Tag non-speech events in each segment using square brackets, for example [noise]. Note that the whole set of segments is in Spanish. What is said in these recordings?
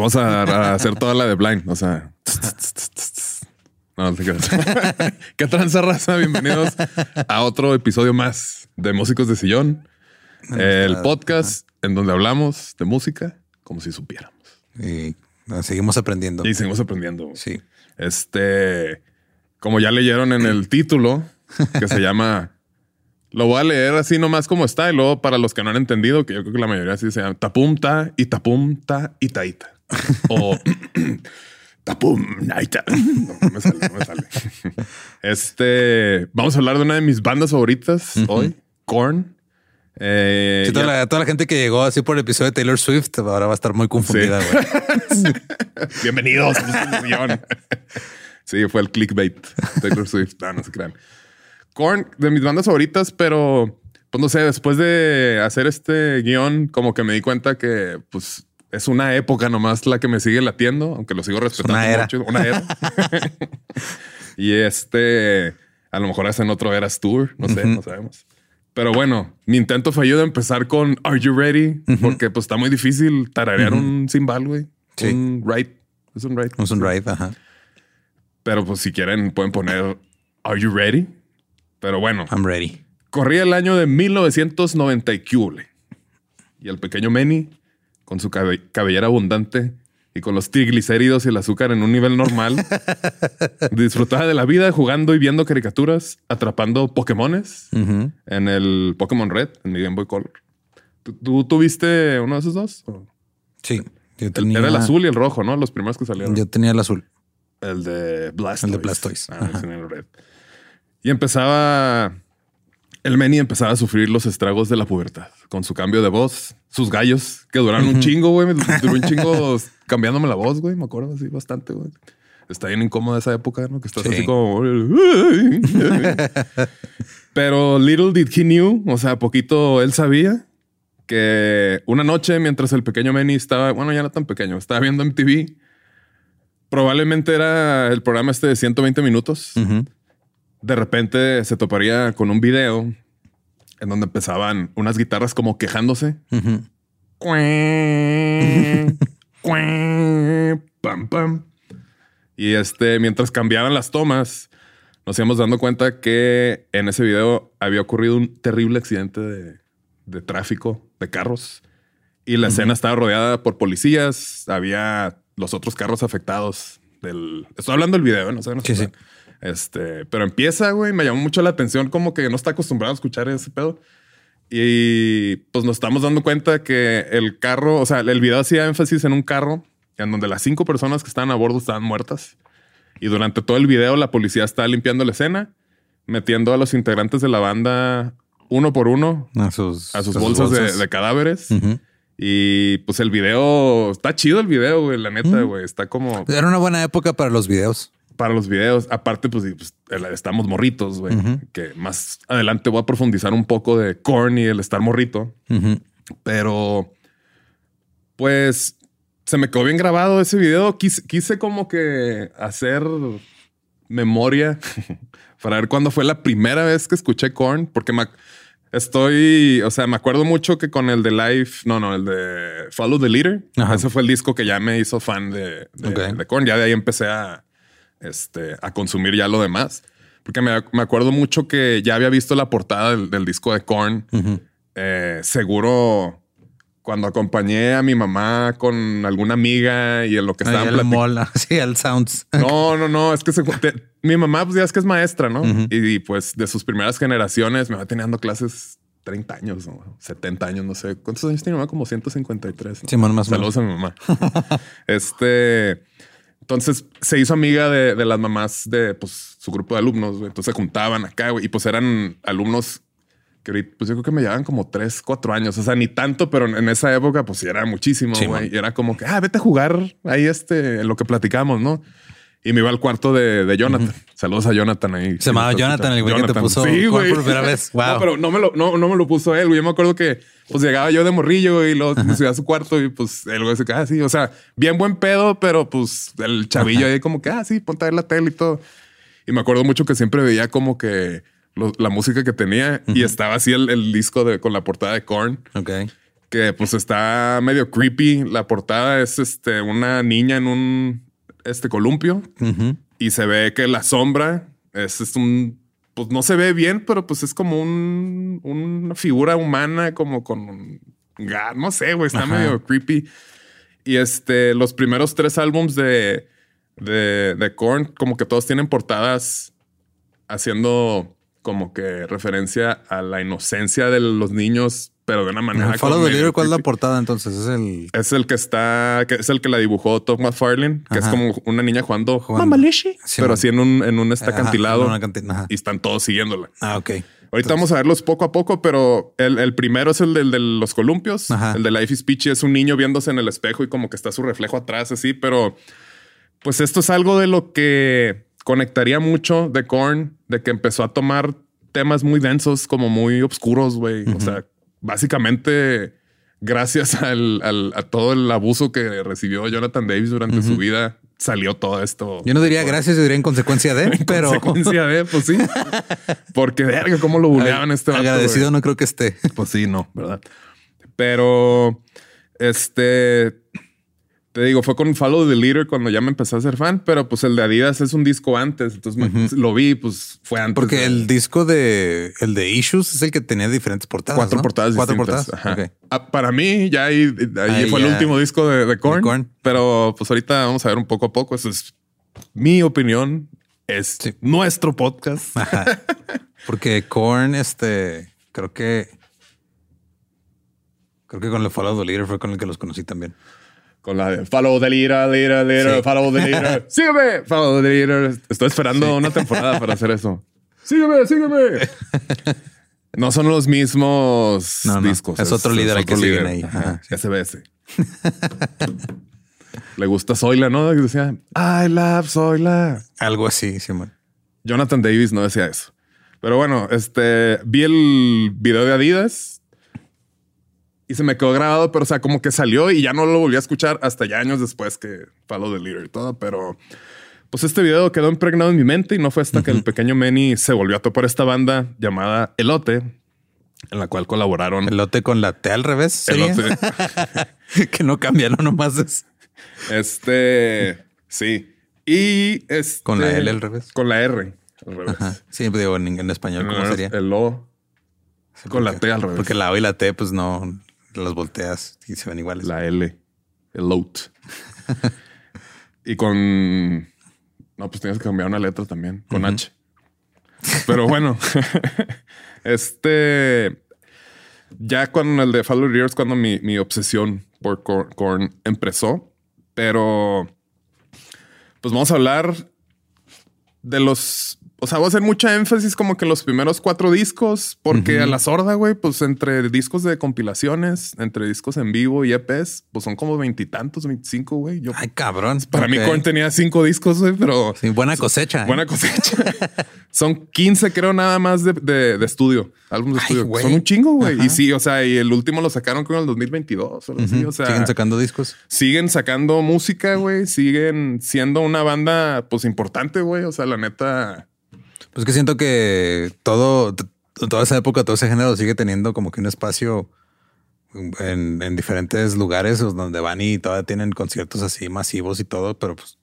Vamos a, a hacer toda la de blind. O sea, no, no te creas. [laughs] ¿Qué tranza raza? Bienvenidos a otro episodio más de Músicos de Sillón, el podcast en donde hablamos de música como si supiéramos. Y ah, seguimos aprendiendo. Y seguimos aprendiendo. Sí. Este, como ya leyeron en el [laughs] título, que se llama. Lo voy a leer así nomás como está. Y luego, para los que no han entendido, que yo creo que la mayoría así se llama Tapumta y Tapumta y Taita. O [laughs] Tapum Naita. No, me sale, no me sale. Este, vamos a hablar de una de mis bandas favoritas hoy, Korn. Eh, Sí, toda, la, toda la gente que llegó así por el episodio de Taylor Swift ahora va a estar muy confundida. Sí. [laughs] Bienvenidos. [laughs] sí, fue el clickbait. Taylor Swift. No, no se crean. Korn, de mis bandas favoritas, pero pues no sé, después de hacer este guion, como que me di cuenta que pues es una época nomás la que me sigue latiendo, aunque lo sigo respetando una era. mucho. Una era. y este, a lo mejor hacen otro Eras Tour, no sé, no sabemos. Pero bueno, mi intento fallido de empezar con Are You Ready? Porque pues está muy difícil tararear un cimbal, güey. Sí. Un right. Es un right. Es un ride, ajá. Pero pues si quieren pueden poner Are You Ready? Pero bueno, I'm ready. corría el año de 1990 y el pequeño Manny, con su cabe- cabellera abundante y con los triglicéridos y el azúcar en un nivel normal, [laughs] disfrutaba de la vida jugando y viendo caricaturas, atrapando Pokémones en el Pokémon Red, en mi Game Boy Color. ¿Tú, tuviste uno de esos dos? Sí. Yo tenía, Era el azul y el rojo, ¿no? Los primeros que salieron. Yo tenía el azul. El de Blastoise. El de Blastoise. Ah, el red. Y empezaba. El Manny empezaba a sufrir los estragos de la pubertad con su cambio de voz, sus gallos que duraron un chingo, güey. Me [laughs] Duró un chingo cambiándome la voz, güey. Me acuerdo así bastante, güey. Está bien incómoda esa época, ¿no? Que estás Sí. así como. Pero little did he knew, o sea, poquito él sabía que una noche mientras el pequeño Manny estaba, bueno, ya no tan pequeño, estaba viendo MTV. Probablemente era el programa este de 120 minutos. Ujú. De repente se toparía con un video en donde empezaban unas guitarras como quejándose. Pam, pam. Y este, mientras cambiaban las tomas, nos íbamos dando cuenta que en ese video había ocurrido un terrible accidente de, de tráfico de carros. Y la escena estaba rodeada por policías. Había los otros carros afectados del. Estoy hablando del video, no sé. No Sí, sé. sí. Este, pero empieza, güey, me llamó mucho la atención como que no está acostumbrado a escuchar ese pedo. Y pues nos estamos dando cuenta que el carro, o sea, el video hacía énfasis en un carro en donde las cinco personas que estaban a bordo estaban muertas. Y durante todo el video la policía está limpiando la escena, metiendo a los integrantes de la banda uno por uno A sus, a sus bolsas, de- De, cadáveres. Y pues el video, está chido el video, güey, la neta, güey. Está como Era una buena época para los videos. Para los videos. Aparte, pues, pues, estamos morritos, güey. Que más adelante voy a profundizar un poco de Korn y el estar morrito. Pero, pues, se me quedó bien grabado ese video. Quise, quise como que hacer memoria [laughs] para ver cuándo fue la primera vez que escuché Korn, porque me, estoy, o sea, me acuerdo mucho que con el de Life, no, no, el de Follow the Leader, Ajá. ese fue el disco que ya me hizo fan de, de, Ok. de Korn. Ya de ahí empecé a, este, a consumir ya lo demás. Porque me, me acuerdo mucho que ya había visto la portada del, del disco de Korn. Eh, seguro cuando acompañé a mi mamá con alguna amiga y en lo que estaban al platicando. mall, [laughs] sí, al Sounds. No, no, no, es que se- te- mi mamá, pues ya es que es maestra, ¿no? y, pues de sus primeras generaciones, me va teniendo clases 30 años, ¿no? 70 años, no sé. ¿Cuántos años tiene mi mamá? Como 153. ¿no? Más o Saludos a mi mamá. [laughs] este. Entonces se hizo amiga de, de las mamás de pues, su grupo de alumnos. güey. Entonces se juntaban acá güey, y pues eran alumnos que ahorita, pues yo creo que me llevaban como 3, 4 años. O sea, ni tanto, pero en esa época, pues sí era muchísimo. Sí, güey. man. y era como que, ah, vete a jugar ahí este, lo que platicamos, ¿no? Y me iba al cuarto de, de Jonathan. Saludos a Jonathan ahí. Se llamaba Jonathan, el güey que te puso Sí, güey. por primera vez. [laughs] Wow. No, pero no me lo, no, no me lo puso él. güey. Yo me acuerdo que pues llegaba yo de morrillo y luego me subía a su cuarto y pues el güey se quedaba así. O sea, bien buen pedo, pero pues el chavillo ahí como que, ah, sí, ponte a ver la tele y todo. Y me acuerdo mucho que siempre veía como que lo- la música que tenía y estaba así el, el disco de, con la portada de Korn Ok. que pues está medio creepy. La portada es este, una niña en un este columpio y se ve que la sombra es, es un, pues no se ve bien, pero pues es como un, una figura humana, como con un no sé, güey, está Ajá. medio creepy. Y este, los primeros tres álbums de, de, de Korn, como que todos tienen portadas haciendo como que referencia a la inocencia de los niños, pero de una manera. Follow the Leader, ¿cuál es la portada entonces? Es el Es el que está, que es el que la dibujó Todd McFarlane, que es como una niña jugando. Mamalishi, Sí, pero así en un, en un este Ajá, acantilado en una y están todos siguiéndola. Ah, ok. Ahorita vamos a verlos poco a poco, pero el, el primero es el del de los columpios. Ajá. El de Life is Peachy es un niño viéndose en el espejo y como que está su reflejo atrás, así. Pero pues esto es algo de lo que conectaría mucho de Korn, de que empezó a tomar temas muy densos, como muy oscuros, güey. O sea, básicamente gracias [laughs] al, al- a todo el abuso que recibió Jonathan Davis durante su vida, salió todo esto. Yo no diría gracias, yo diría en consecuencia de, [laughs] pero Consecuencia de, pues sí. [laughs] Porque verga, cómo lo buleaban este vato, agradecido no creo que esté. Pues sí, no, ¿verdad? Pero este te digo, fue con Follow the Leader cuando ya me empecé a ser fan, pero pues el de Adidas es un disco antes, entonces me- lo vi, pues fue antes. Porque de- el disco de el de Issues es el que tenía diferentes portadas. cuatro ¿no? portadas Cuatro distintas. portadas. Ajá. Ah, para mí, ya ahí, ahí Ahí fue el último disco de, de Korn, De Korn. Pero pues ahorita vamos a ver un poco a poco. Esa es mi opinión. Es Sí. nuestro podcast. Ajá. [laughs] Porque Korn, este, creo que creo que con el Follow the Leader fue con el que los conocí también. Con la de follow the leader, leader, leader, Sí. follow the leader. [laughs] sígueme, follow the leader. Estoy esperando una temporada para hacer eso. [laughs] Sígueme, sígueme. No son los mismos No, no. discos. Es otro líder al que otro siguen líder. ahí. Ajá. Sí. SBS. Le gusta Zoila, ¿no? Que decía, I love Zoila. Algo así, Simón. Jonathan Davis no decía eso. Pero bueno, este vi el video de Adidas y se me quedó grabado, pero o sea, como que salió y ya no lo volví a escuchar hasta ya años después que Follow the Leader y todo. Pero pues este video quedó impregnado en mi mente y no fue hasta que el pequeño Manny se volvió a topar esta banda llamada Elote, en la cual colaboraron. El lote con la T al revés. ¿sería? Elote. [laughs] que no cambia, no nomás es Este, sí. Y este, Con la L al revés. Con la R al revés. Ajá. Sí, digo en, en español, ¿cómo No, sería? El O con la T al revés. Porque la O y la T, pues no las volteas y se ven iguales. La L, el loat. y con No, pues tienes que cambiar una letra también con H. Pero bueno, [laughs] este ya con el de Fallow Years, cuando mi, mi obsesión por Korn, Korn empezó, pero pues vamos a hablar de los o sea, voy a hacer mucha énfasis como que los primeros cuatro discos, porque a la sorda, güey, pues entre discos de compilaciones, entre discos en vivo y EPs, pues son como veintitantos, veinticinco, güey. Ay, cabrón. Para mí, Korn tenía cinco discos, güey, pero. Sí, buena cosecha. ¿eh? Buena cosecha. [laughs] son 15, creo, nada más de, de, estudio, álbumes de estudio. Son un chingo, güey. Y sí, o sea, y el último lo sacaron creo en el 2022. o sea, siguen sacando discos. Siguen sacando música, güey. Siguen siendo una banda, pues importante, güey. O sea, la neta pues que siento que todo, toda esa época, todo ese género sigue teniendo como que un espacio en, diferentes lugares donde van y todavía tienen conciertos así masivos y todo, pero pues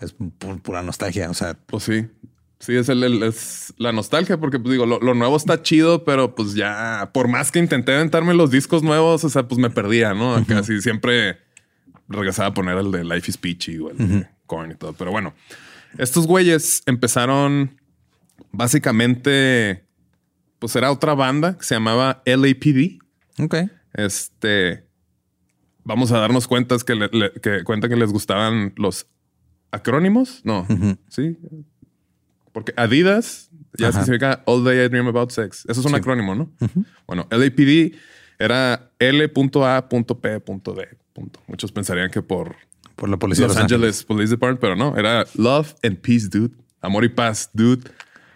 es pura nostalgia. O sea, pues sí. Sí, es, el, es la nostalgia, porque pues digo, lo, nuevo está chido, pero pues ya, por más que intenté aventarme los discos nuevos, o sea, pues me perdía, ¿no? Casi siempre regresaba a poner el de Life is Peachy o el de Korn y todo. Pero bueno, estos güeyes empezaron básicamente, pues era otra banda que se llamaba LAPD. Ok. Este, vamos a darnos cuenta que, que, cuenta que les gustaban los acrónimos. No, sí. Porque Adidas ya significa All Day I Dream About Sex. Eso es un acrónimo, ¿no? Bueno, LAPD era L.A.P.D. Muchos pensarían que por, por la policía Los, Angeles Police Department, pero no, era Love and Peace, dude. Amor y paz, dude.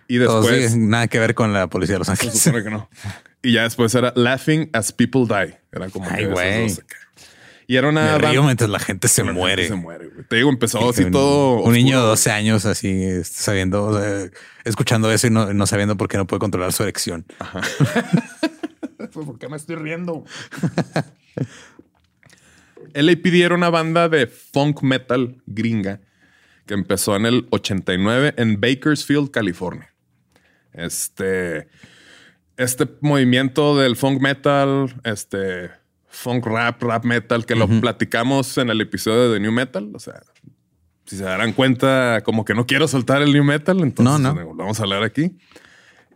Y después. nada que ver con la policía de Los Ángeles. que no. Y ya después era Laughing as People Die. Era como. Ay, güey. Y era una. Me río mientras la gente se muere. se muere, Te digo, empezó así todo. Un niño de 12 años, así, sabiendo, escuchando eso y no, sabiendo por qué no puede controlar su erección. Ajá. [laughs] ¿Por qué me estoy riendo? LAPD era una banda de funk metal gringa que empezó en el 89 en Bakersfield, California. Este, este movimiento del funk metal, este funk rap, rap metal, que lo platicamos en el episodio de New Metal. O sea, si se darán cuenta, como que no quiero soltar el New Metal, entonces no, no. vamos a hablar aquí.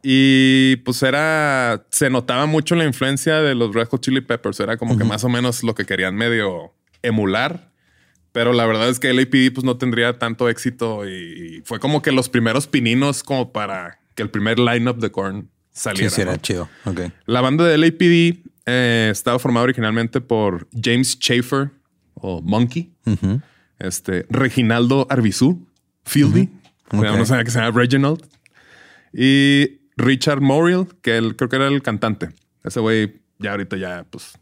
Y pues era, se notaba mucho la influencia de los Red Hot Chili Peppers. Era como que más o menos lo que querían medio emular. Pero la verdad es que el APD pues no tendría tanto éxito y fue como que los primeros pininos como para que el primer lineup de Korn saliera. Sí, era chido. Okay. La banda de LAPD eh, estaba formada originalmente por James Schaefer o Monkey, este Reginaldo Arbizú, Fieldy, no sabía que se llama Reginald, y Richard Moriel, que él creo que era el cantante. Ese güey ya ahorita ya, pues,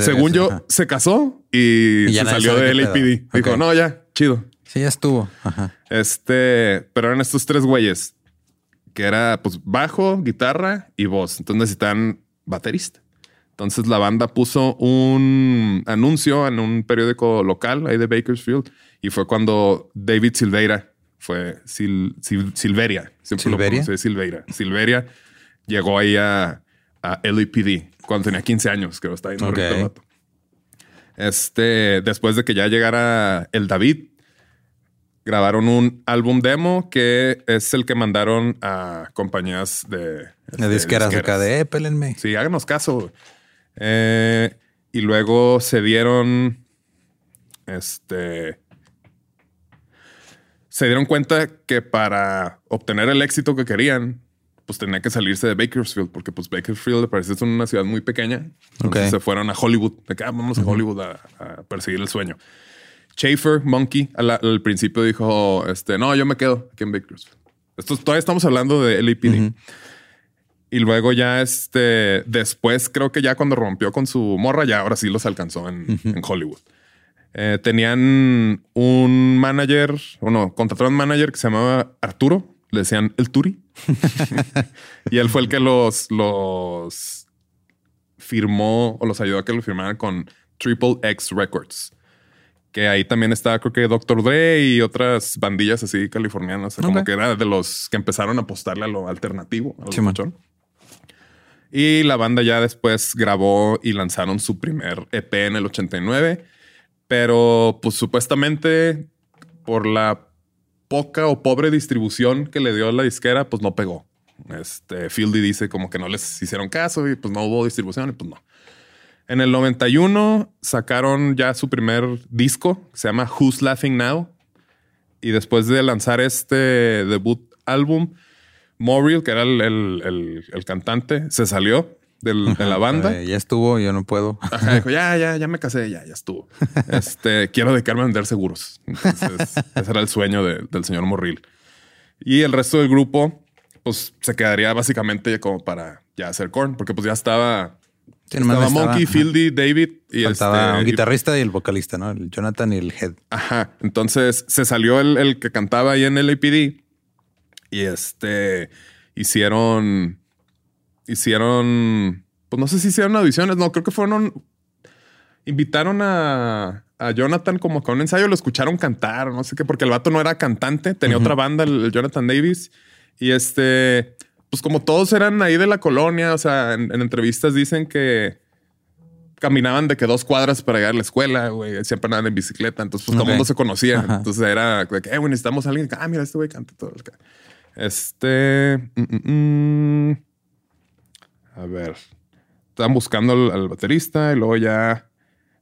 según yo, se casó y, se salió de LAPD. Dijo, no, ya, chido. Sí, ya estuvo. Este, pero eran estos tres güeyes que era pues bajo, guitarra y voz. Entonces necesitan baterista. Entonces la banda puso un anuncio en un periódico local ahí de Bakersfield y fue cuando David Silveira fue Silveria, Silveria. Silveira. Silveria llegó ahí a, a LAPD cuando tenía 15 años, creo, está ahí. No Este, después de que ya llegara el David, grabaron un álbum demo que es el que mandaron a compañías de... Este, disqueras, acá de, eh, Sí, háganos caso. Eh, y luego se dieron, este... Se dieron cuenta que para obtener el éxito que querían, pues tenía que salirse de Bakersfield, porque pues Bakersfield parece ser una ciudad muy pequeña. Entonces se fueron a Hollywood. De acá, ah, vamos a Hollywood a perseguir el sueño. Schaefer, Monkey, al, principio dijo, este, no, yo me quedo aquí en Bakersfield. Esto, todavía estamos hablando de LAPD. Y luego ya, este, después creo que ya cuando rompió con su morra, ya ahora sí los alcanzó en, Hollywood. Eh, tenían un manager, bueno, contrataron un manager que se llamaba Arturo, le decían el Turi. [laughs] [laughs] y él fue el que los, los firmó o los ayudó a que lo firmaran con Triple X Records que ahí también estaba, creo que Dr. Dre y otras bandillas así californianas, como que era de los que empezaron a apostarle a lo alternativo, a Y la banda ya después grabó y lanzaron su primer EP en el 89, pero pues supuestamente por la poca o pobre distribución que le dio la disquera, pues no pegó. Este Fieldy dice como que no les hicieron caso y pues no hubo distribución y pues no. En el 91 sacaron ya su primer disco, se llama Who's Laughing Now. Y después de lanzar este debut álbum, Moriel, que era el, el- el- el cantante, se salió del- de la banda. Eh, ya estuvo, yo no puedo. Ajá, dijo, ya, ya, ya me casé, ya, ya estuvo. [laughs] Este, quiero dedicarme a vender seguros. Entonces, [laughs] ese era el sueño de- del señor Morril. Y el resto del grupo, pues se quedaría básicamente como para ya hacer corn, porque pues ya estaba, Sí, estaba estaba- Monkey. Fieldy, David y Faltaba este, un guitarrista y el vocalista, ¿no? El Jonathan y el Head. Ajá. Entonces se salió el, el que cantaba ahí en el APD y este hicieron, hicieron, pues no sé si hicieron audiciones, no, creo que fueron, invitaron a, a Jonathan como con un ensayo, lo escucharon cantar, no sé qué, porque el vato no era cantante, tenía otra banda, el, el Jonathan Davis, y este, pues como todos eran ahí de la colonia, o sea, en, en entrevistas dicen que caminaban de que dos cuadras para llegar a la escuela, güey. Siempre andaban en bicicleta. Entonces, pues todo Ok. el mundo se conocía. Ajá. Entonces era de que, eh, güey, necesitamos a alguien. Ah, mira, este güey canta todo. Este. mm, mm, mm. A ver. Estaban buscando al, al baterista y luego ya.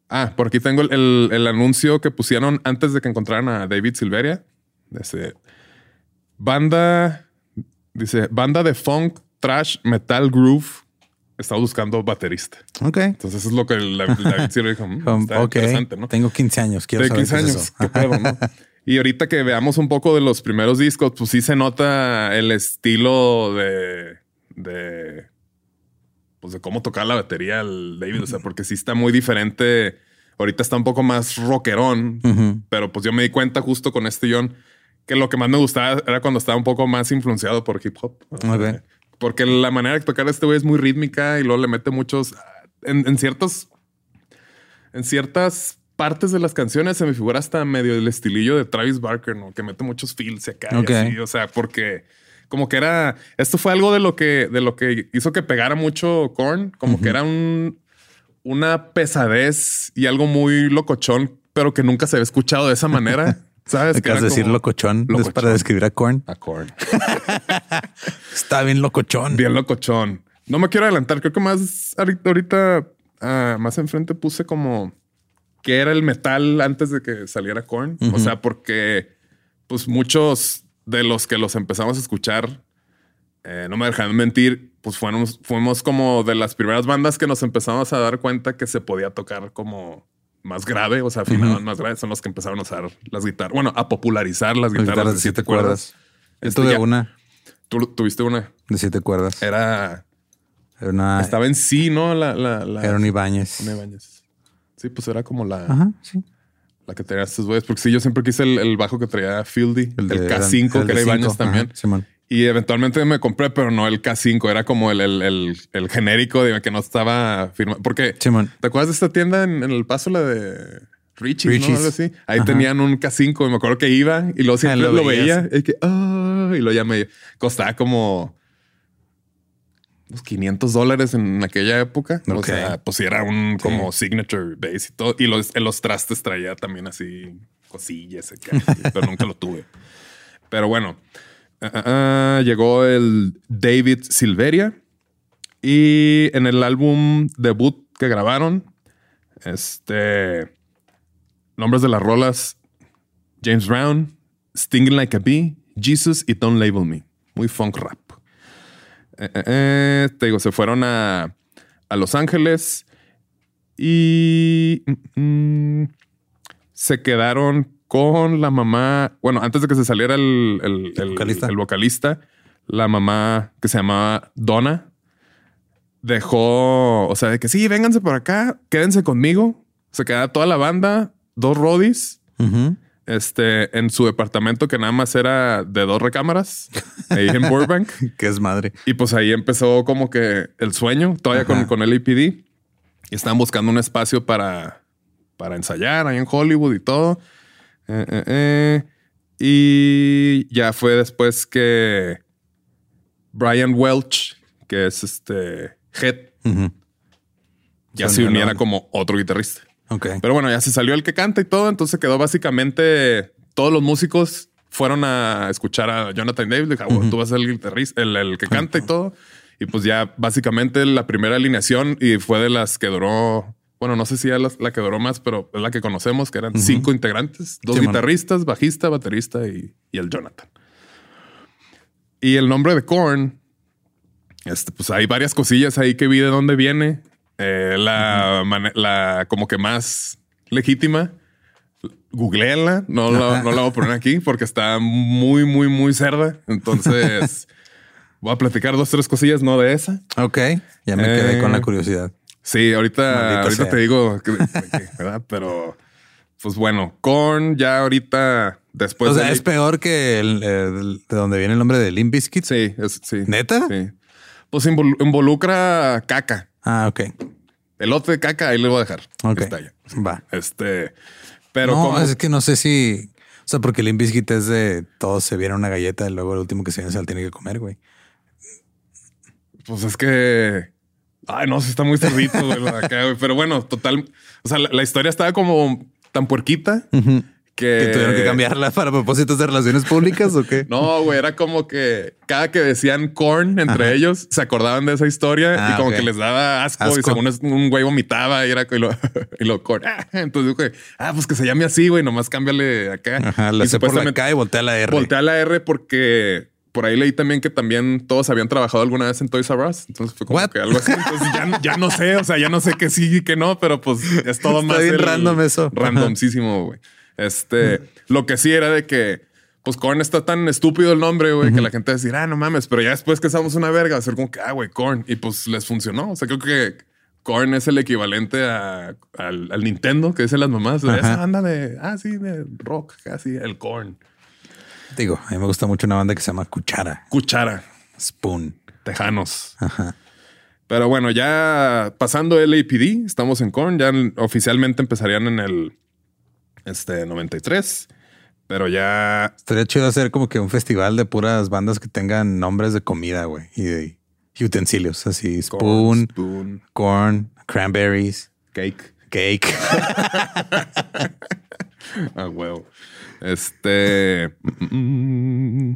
Ah, por aquí tengo el, el- el anuncio que pusieron antes de que encontraran a David Silveria. Dice. Banda. Dice, banda de funk, trash, metal, groove. Estaba buscando baterista. Ok. Entonces eso es lo que la, [laughs] Silveria dijo. "Mm, Um, está ok. interesante, ¿no? Tengo 15 años. Quiero de saber 15 qué es años. eso. ¿Qué pedo, no? [laughs] Y ahorita que veamos un poco de los primeros discos, pues sí se nota el estilo de, de, pues de cómo tocar la batería el David. O sea, porque sí está muy diferente. Ahorita está un poco más rockerón, pero pues yo me di cuenta justo con este John que lo que más me gustaba era cuando estaba un poco más influenciado por hip hop. Ok. Porque la manera de tocar a este güey es muy rítmica y luego le mete muchos en, en ciertos, en ciertas partes de las canciones se me figura hasta medio el estilillo de Travis Barker, ¿no? Que mete muchos feels acá y así, o sea, porque como que era, esto fue algo de lo que, de lo que hizo que pegara mucho Korn, como que era un, una pesadez y algo muy locochón, pero que nunca se había escuchado de esa manera. [laughs] ¿Sabes? Acabas de decir como- locochón. Es Locochón. para describir a Korn. A Korn. [laughs] Está bien locochón. Bien locochón. No me quiero adelantar. Creo que más ahorita, ah, más enfrente puse como que era el metal antes de que saliera Korn. O sea, porque pues muchos de los que los empezamos a escuchar, eh, no me dejan mentir, pues fuimos, fuimos como de las primeras bandas que nos empezamos a dar cuenta que se podía tocar como más grave, o sea, afinaban más grave. Son los que empezaron a usar las guitarras, bueno, a popularizar las Las guitarras, de siete cuerdas. Este, tuve ya- una Tú tuviste una. de siete cuerdas. Era Era una. Estaba en sí, ¿no? La, la, la Era un Ibáñez. una Ibáñez. Sí, pues era como la, Ajá, sí. la que tenía estos güeyes. Porque sí, yo siempre quise el, el bajo que traía Fieldy, el, de- K5, el que de era Ibáñez también. Ajá, Simón. Y eventualmente me compré, pero no el K5, era como el, el, el, el genérico de que no estaba firmado. Porque Simón. ¿te acuerdas de esta tienda en, en El Paso, la de Richie? ¿no? Richie's. Algo así. Ahí Ajá. tenían un K5 y me acuerdo que iba y luego siempre lo veía y que, ah, y lo me costaba como unos 500 dólares en aquella época. O sea, pues era un Sí. como signature base y todo. Y los, en los trastes traía también así cosillas, acá, [laughs] pero nunca lo tuve. Pero bueno, ah, llegó el David Silveria y en el álbum debut que grabaron, este nombres de las rolas: James Brown, Stinging Like a Bee, Jesus y Don't Label Me. Muy funk rap. Eh, eh, eh, te digo, se fueron a, a Los Ángeles y mm, mm, se quedaron con la mamá. Bueno, antes de que se saliera el, el- el- vocalista. el vocalista, la mamá que se llamaba Donna dejó, o sea, de que sí, vénganse por acá, quédense conmigo. Se queda toda la banda, dos rodis, este, en su departamento que nada más era de dos recámaras, ahí en [laughs] Burbank. Que es madre. Y pues ahí empezó como que el sueño, todavía con, Ajá. con el APD. Y estaban buscando un espacio para, para ensayar ahí en Hollywood y todo. Eh, eh, eh. Y ya fue después que Brian Welch, que es este Head, ya Se uniera como otro guitarrista. Pero bueno, ya se salió el que canta y todo, entonces quedó básicamente todos los músicos fueron a escuchar a Jonathan Davis, dijo, "Ah, tú vas a ser el guitarrista, el, el que canta y todo. Y pues ya básicamente la primera alineación y fue de las que duró, bueno, no sé si es la, la que duró más, pero es la que conocemos, que eran cinco integrantes, dos Sí, man. guitarristas, bajista, baterista y, y el Jonathan. Y el nombre de Korn, este, pues hay varias cosillas ahí que vi de dónde viene. Eh, la, como que más legítima, googleenla. No, la- no la voy a poner aquí porque está muy, muy, muy cerda. Entonces [laughs] voy a platicar dos, tres cosillas, no de esa. Ok, ya me quedé Eh, con la curiosidad. Sí, ahorita, ahorita te digo, que- que- ¿verdad? Pero pues bueno, Korn ya ahorita después o sea, de- es peor que el, el- de donde viene el nombre de Limp Bizkit. Sí, es, sí. ¿Neta? Sí. Pues invol- involucra caca. Ah, ok. Elote de caca, ahí le voy a dejar. Ok. Está. Va. Este, pero no, es que no sé si. O sea, porque Limp Bizkit es de todos se viene una galleta y luego el último que se viene se la tiene que comer, güey. pues es que ay, no, sí está muy cerdito, güey, acá, güey. Pero bueno, total. O sea, la, la historia estaba como tan puerquita que, ¿Que tuvieron que cambiarla para propósitos de relaciones públicas o qué? No, güey, era como que cada que decían corn entre ellos, se acordaban de esa historia Ah, y como que les daba asco, y según un güey vomitaba y era y lo, [laughs] y lo corn. Ah, entonces dijo, ah, pues que se llame así, güey, nomás cámbiale acá. Ajá, la y sé por la K y voltea la R. voltea la R porque por ahí leí también que también todos habían trabajado alguna vez en Toys R Us. Entonces fue como What? que algo así. Entonces ya, ya no sé, o sea, ya no sé qué sí y qué no, pero pues es todo Está más bien random eso. Randomísimo, güey. Este, lo que sí era de que pues Korn está tan estúpido el nombre, güey, que la gente va a decir, ah, no mames, pero ya después que somos una verga, va a ser como que, ah, güey, Korn. Y pues les funcionó. O sea, creo que Korn es el equivalente a- al, al Nintendo que dicen las mamás. Esa banda de, ah, sí, de rock, casi, el Korn. Digo, a mí me gusta mucho una banda que se llama Cuchara, Cuchara. Spoon. Tejanos. Ajá. Pero bueno, ya pasando el APD, estamos en Korn, ya oficialmente empezarían en el este 93, pero ya Estaría chido hacer como que un festival de puras bandas que tengan nombres de comida, güey, y de utensilios, así spoon, Spoon, corn, cranberries, Cake, cake. [laughs] ah, huevo. Este mm,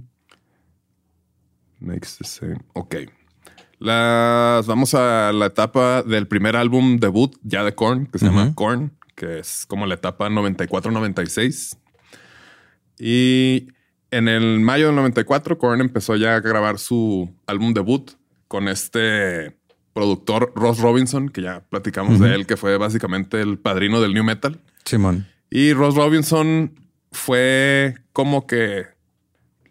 makes the same. Ok. Las vamos a la etapa del primer álbum debut ya de Korn, que se llama. Korn, que es como la etapa 94-96. Y en el mayo del 94, Korn empezó ya a grabar su álbum debut con este productor Ross Robinson, que ya platicamos de él, que fue básicamente el padrino del new metal. Simón. Y Ross Robinson fue como que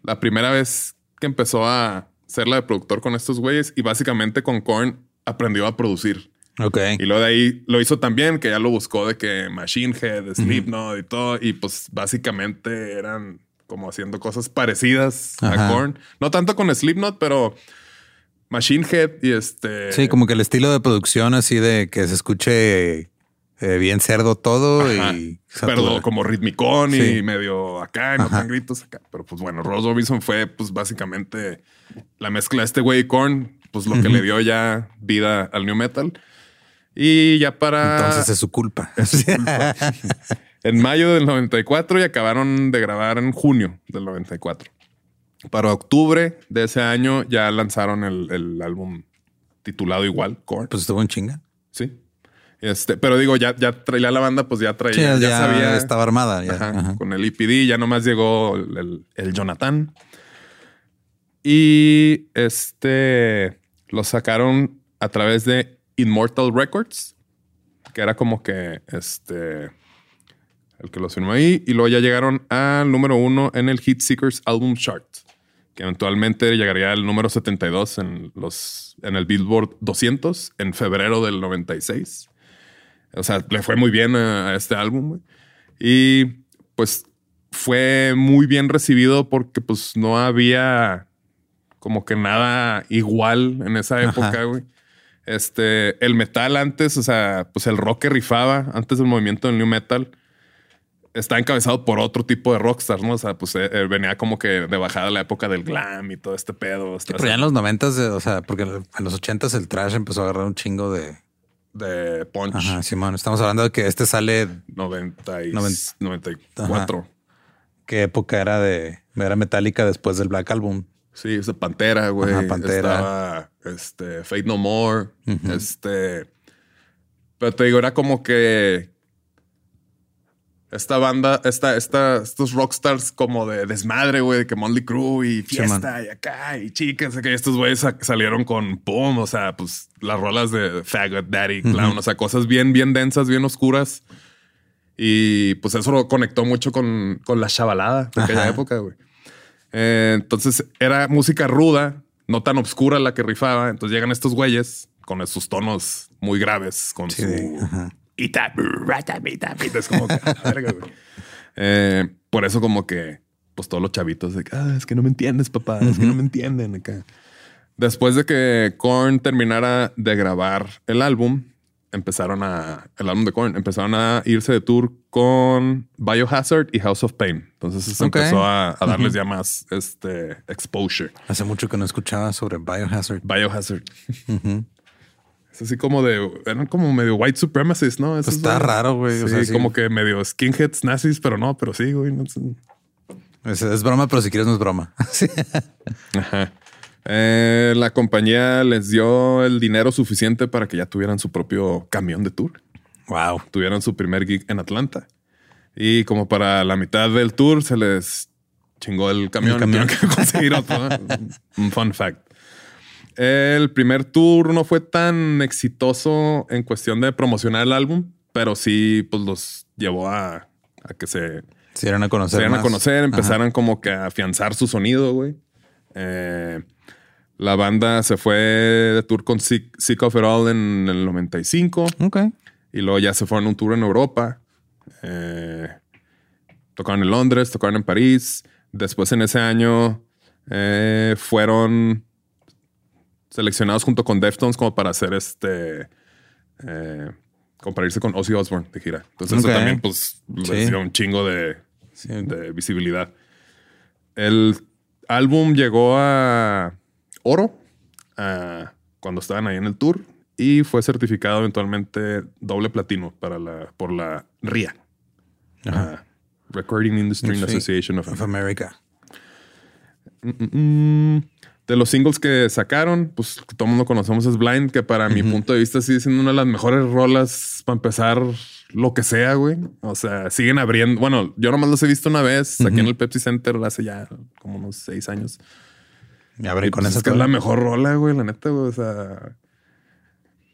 la primera vez que empezó a ser la de productor con estos güeyes y básicamente con Korn aprendió a producir. Ok. Y luego de ahí lo hizo también, que ya lo buscó de que Machine Head, Slipknot y todo. Y pues básicamente eran como haciendo cosas parecidas Ajá. a Korn. No tanto con Slipknot, pero Machine Head y este... Sí, como que el estilo de producción así de que se escuche eh, bien cerdo todo Ajá. y Perdón, como ritmicón Sí. y medio acá, y no tan gritos acá. Pero pues bueno, Ross Robinson fue pues básicamente la mezcla de este güey y Korn, pues lo que le dio ya vida al new metal. Y ya para Entonces es su culpa. [laughs] en mayo del 94 y acabaron de grabar en junio del 94. Para octubre de ese año ya lanzaron el, el álbum titulado igual, Korn. pues estuvo en chinga. Sí. Este, pero digo, ya, ya traía la banda, pues ya traía, Sí, ya, ya, sabía. estaba armada. ya. Ajá, Ajá. Con el EPD ya nomás llegó el, el- el Jonathan. Y este lo sacaron a través de Immortal Records, que era como que este el que los firmó ahí. Y luego ya llegaron al número uno en el Hit Seekers Album Chart, que eventualmente llegaría al número 72 en, los, en el Billboard 200 en febrero del 96. O sea, le fue muy bien a, a este álbum. güey. Y pues fue muy bien recibido porque pues no había como que nada igual en esa época, güey. Este, el metal antes, o sea, pues el rock que rifaba antes del movimiento del new metal está encabezado por otro tipo de rockstars, ¿no? O sea, pues eh, eh, venía como que de bajada la época del glam y todo este pedo. Sí, pero ya en los noventas, eh, o sea, porque en los ochentas el trash empezó a agarrar un chingo de. De Punch Ajá, Simón. Estamos hablando de que este sale. 90 y Noven- 94. ¿Qué época era de, Era Metallica después del Black Album. Sí, esa Pantera, güey. Ajá, Pantera. Estaba, este, Fate No More. Este. Pero te digo, era como que. Esta banda, esta, esta, estos rockstars como de desmadre, güey, que Monty Crew y fiesta y acá y chicas, que estos güeyes sa- salieron con pum, o sea, pues las rolas de Faggot, Daddy, Clown, o sea, cosas bien, bien densas, bien oscuras. Y pues eso lo conectó mucho con, con la chavalada de aquella Ajá. época, güey. Eh, entonces era música ruda, no tan oscura la que rifaba. Entonces llegan estos güeyes con sus tonos muy graves, con Sí, su ajá. Rata, bita, bita. Es como que, verga, güey. [laughs] Eh, por eso como que, pues todos los chavitos de que, ah, es que no me entiendes, papá, es que no me entienden acá. Después de que Korn terminara de grabar el álbum, empezaron a, el álbum de Korn, empezaron a irse de tour con Biohazard y House of Pain. Entonces se Ok. empezó a, a darles ya más este, exposure. Hace mucho que no escuchaba sobre Biohazard. Biohazard. Es así como de, eran como medio white supremacists, ¿no? Pues está raro, güey. O sea, sí. como que medio skinheads nazis, pero no, pero sí, güey. no. Es, es broma, pero si quieres no es broma. [laughs] Ajá. Eh, la compañía les dio el dinero suficiente para que ya tuvieran su propio camión de tour. Wow. Tuvieron su primer gig en Atlanta. Y como para la mitad del tour se les chingó el camión. El camión. Que [laughs] conseguir otro. Un fun fact. El primer tour no fue tan exitoso en cuestión de promocionar el álbum, pero sí pues los llevó a, a que se, Se dieron a se conocer. dieran a más. conocer, Ajá. empezaron como que a afianzar su sonido, güey. Eh, la banda se fue de tour con Sick, Sick of It All en el 95 Ok. y luego ya se fueron a un tour en Europa. Eh, tocaron en Londres, tocaron en París. Después en ese año eh, fueron seleccionados junto con Deftones como para hacer este... Eh, como para irse con Ozzy Osbourne de gira. Entonces eso también pues les Sí. dio un chingo de, Sí. de visibilidad. El álbum llegó a oro cuando estaban ahí en el tour y fue certificado eventualmente doble platino para la, por la RIA, Ajá. Recording Industry Sí. Association of Of America. Mm, De los singles que sacaron, pues todo el mundo conocemos es Blind, que para mi punto de vista sigue siendo una de las mejores rolas para empezar lo que sea, güey. O sea, siguen abriendo. Bueno, yo nomás los he visto una vez aquí en el Pepsi Center hace ya como unos seis años. Abren Y, con pues, esa es que es la mejor rola, güey, la neta, güey. O sea,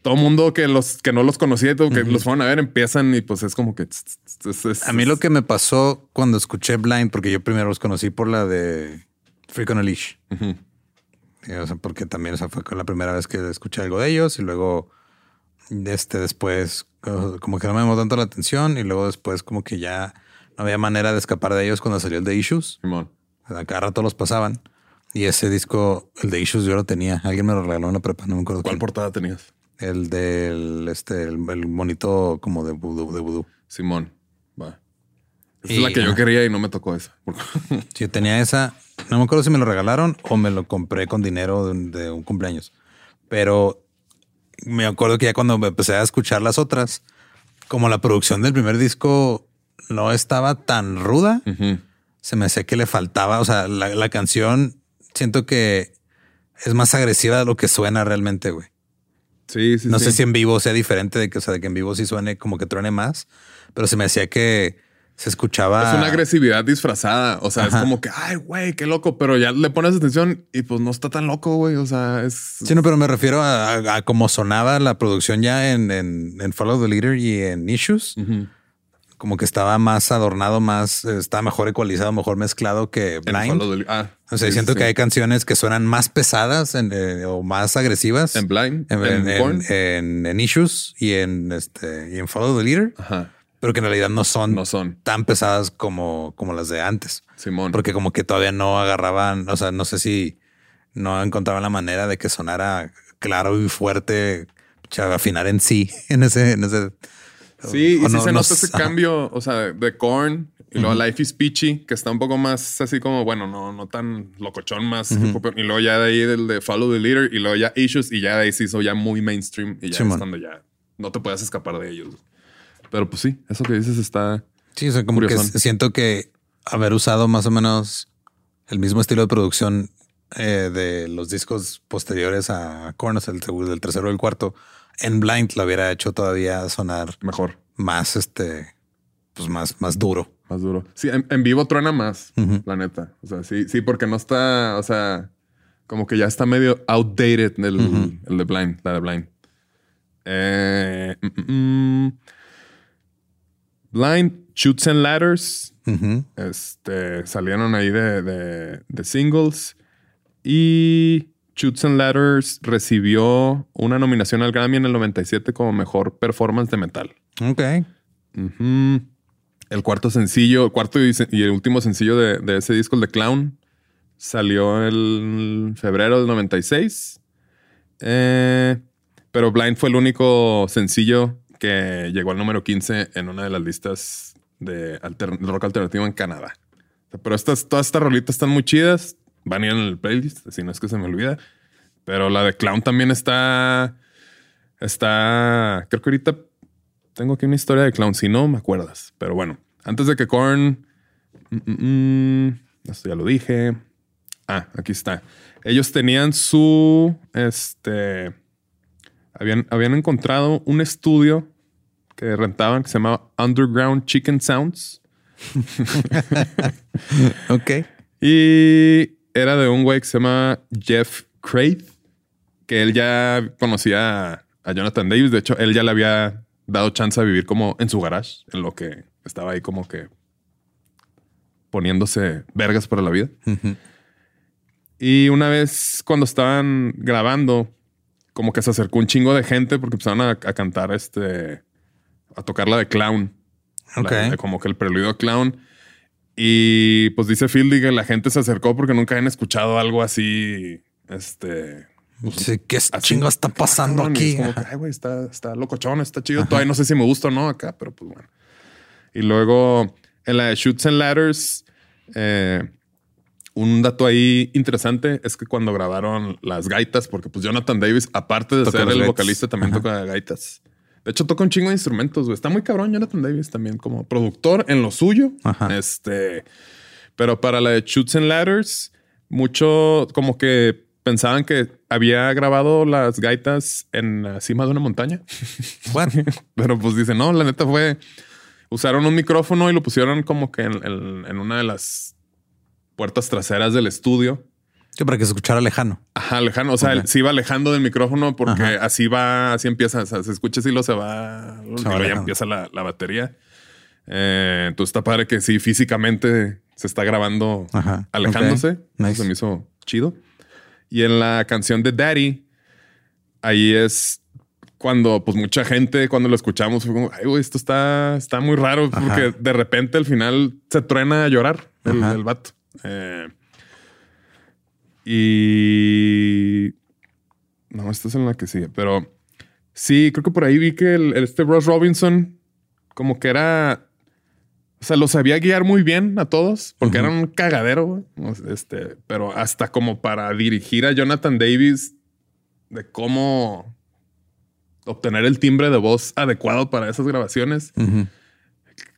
todo mundo que los que no los conocía y todo, que los fueron a ver empiezan y pues es como que tss, tss, tss, es- A mí lo que me pasó cuando escuché Blind, porque yo primero los conocí por la de Freak on a Leash. Y, o sea, porque también fue la primera vez que escuché algo de ellos y luego este después co- como que no me llamó tanto la atención y luego después como que ya no había manera de escapar de ellos cuando salió el de Issues. Simón. O sea, cada rato los pasaban. Y ese disco, el de Issues, yo lo tenía. Alguien me lo regaló en la prepa, no me acuerdo ¿Cuál quién. portada tenías? El del este, el, el monito como de vudú, de vudú. Simón. Esa es la que yo quería y no me tocó esa. [laughs] Yo tenía esa. No me acuerdo si me lo regalaron o me lo compré con dinero de un, de un cumpleaños. Pero me acuerdo que ya cuando me empecé a escuchar las otras, como la producción del primer disco no estaba tan ruda, Ujú. se me hacía que le faltaba. O sea, la, la canción siento que es más agresiva de lo que suena realmente, güey. Sí, sí, No sí. sé si en vivo sea diferente de que, o sea, de que en vivo sí suene como que truene más, pero se me hacía que se escuchaba. Es una agresividad disfrazada. O sea, es como que, ay, güey, qué loco. Pero ya le pones atención y pues no está tan loco, güey. O sea, es. Sí, no, pero me refiero a, a- a cómo sonaba la producción ya en, en, en Follow the Leader y en Issues. Como que estaba más adornado, más, estaba mejor ecualizado, mejor mezclado que Blind. Ah, o sea, sí, siento sí, que hay canciones que suenan más pesadas en, eh, o más agresivas En Blind. en- en Issues y en, este, y en Follow the Leader, Ajá. Pero que en realidad no son, No son. tan pesadas como, como las de antes. Simón. Porque como que todavía no agarraban, o sea, no sé si no encontraban la manera de que sonara claro y fuerte, afinar en sí, [laughs] en ese, en ese. Sí, y o sí no- se no nota ese ajá. cambio, o sea, de Korn y luego Life is Peachy, que está un poco más así como, bueno, no, no tan locochón, más hip hop, y luego ya de ahí del de Follow the Leader y luego ya Issues y ya de ahí se hizo ya muy mainstream y ya Simón. es cuando ya no te puedes escapar de ellos. Pero pues sí, eso que dices está... Sí, o sea, como Curiosón. que siento que haber usado más o menos el mismo estilo de producción eh, de los discos posteriores a o sea, el, segundo, el tercero y el cuarto, en Blind lo hubiera hecho todavía sonar Mejor, más, este, pues más, más duro. más duro. Sí, en, en vivo truena más, Ujú. la neta. O sea, sí, sí, porque no está, o sea, como que ya está medio outdated el, el de Blind, la de Blind. Eh, mm, mm, mm. Blind, Shoots and Ladders. Este, salieron ahí de, de- de singles. Y Shoots and Ladders recibió una nominación al Grammy en el 97 como mejor performance de metal. Ok. El cuarto sencillo, el cuarto y, el último sencillo de, de ese disco, el de Clown, salió el febrero del 96. Eh, pero Blind fue el único sencillo que llegó al número 15 en una de las listas de rock alternativo en Canadá. Pero estas, todas estas rolitas están muy chidas. Van a ir en el playlist, si no es que se me olvida. Pero la de Clown también está. Está. Creo que ahorita tengo aquí una historia de Clown. Si no, me acuerdas. Pero bueno, antes de que Korn. mm, mm, mm, esto ya lo dije. Ah, aquí está. Ellos tenían su. Este. Habían, habían encontrado un estudio que rentaban que se llamaba Underground Chicken Sounds. [laughs] Ok. Y era de un güey que se llama Jeff Craig, que él ya conocía a, Jonathan Davis. De hecho, él ya le había dado chance a vivir como en su garage, en lo que estaba ahí como que poniéndose vergas para la vida. Y una vez cuando estaban grabando, como que se acercó un chingo de gente porque empezaron a, a cantar este, a tocar la de Clown. La- Ok. de como que el preludio a Clown. Y pues dice Fieldy que la gente se acercó porque nunca habían escuchado algo así, este... Sí, ¿Qué así. chingo está pasando cabrón, y aquí? es como que, ay, güey, está, está locochón, está chido. Todavía no sé si me gusta o no acá, pero pues bueno. Y luego en la de Shoots and Ladders, eh, un dato ahí interesante es que cuando grabaron las gaitas, porque pues Jonathan Davis, aparte de Toca ser el gaitas. vocalista, también Ajá. toca gaitas. De hecho, toca un chingo de instrumentos, güey. Está muy cabrón Jonathan Davis también como productor en lo suyo. Ajá. Este, pero para la de Shoots and Ladders, mucho como que pensaban que había grabado las gaitas en la cima de una montaña. [laughs] Bueno, [laughs] Pero pues dice, no, la neta fue. Usaron un micrófono y lo pusieron como que en, en- en una de las puertas traseras del estudio. Sí, para que se escuchara lejano. Ajá, lejano. O sea, Ok. se iba alejando del micrófono porque Ajá. así va, así empieza. O sea, se escucha así, lo se va. y va ya empieza la, la batería. Eh, entonces está padre que sí, físicamente se está grabando Ajá. alejándose. Nice. Se me hizo chido. Y en la canción de Daddy, ahí es cuando, pues mucha gente, cuando lo escuchamos, fue como, ay, güey, esto está, está muy raro, Ajá. porque de repente al final se truena a llorar el, el vato. Eh, y no, esta es en la que sigue, pero sí, creo que por ahí vi que el, este Ross Robinson, como que era, o sea, lo sabía guiar muy bien a todos, porque era un cagadero, güey. Este, pero hasta como para dirigir a Jonathan Davis de cómo obtener el timbre de voz adecuado para esas grabaciones.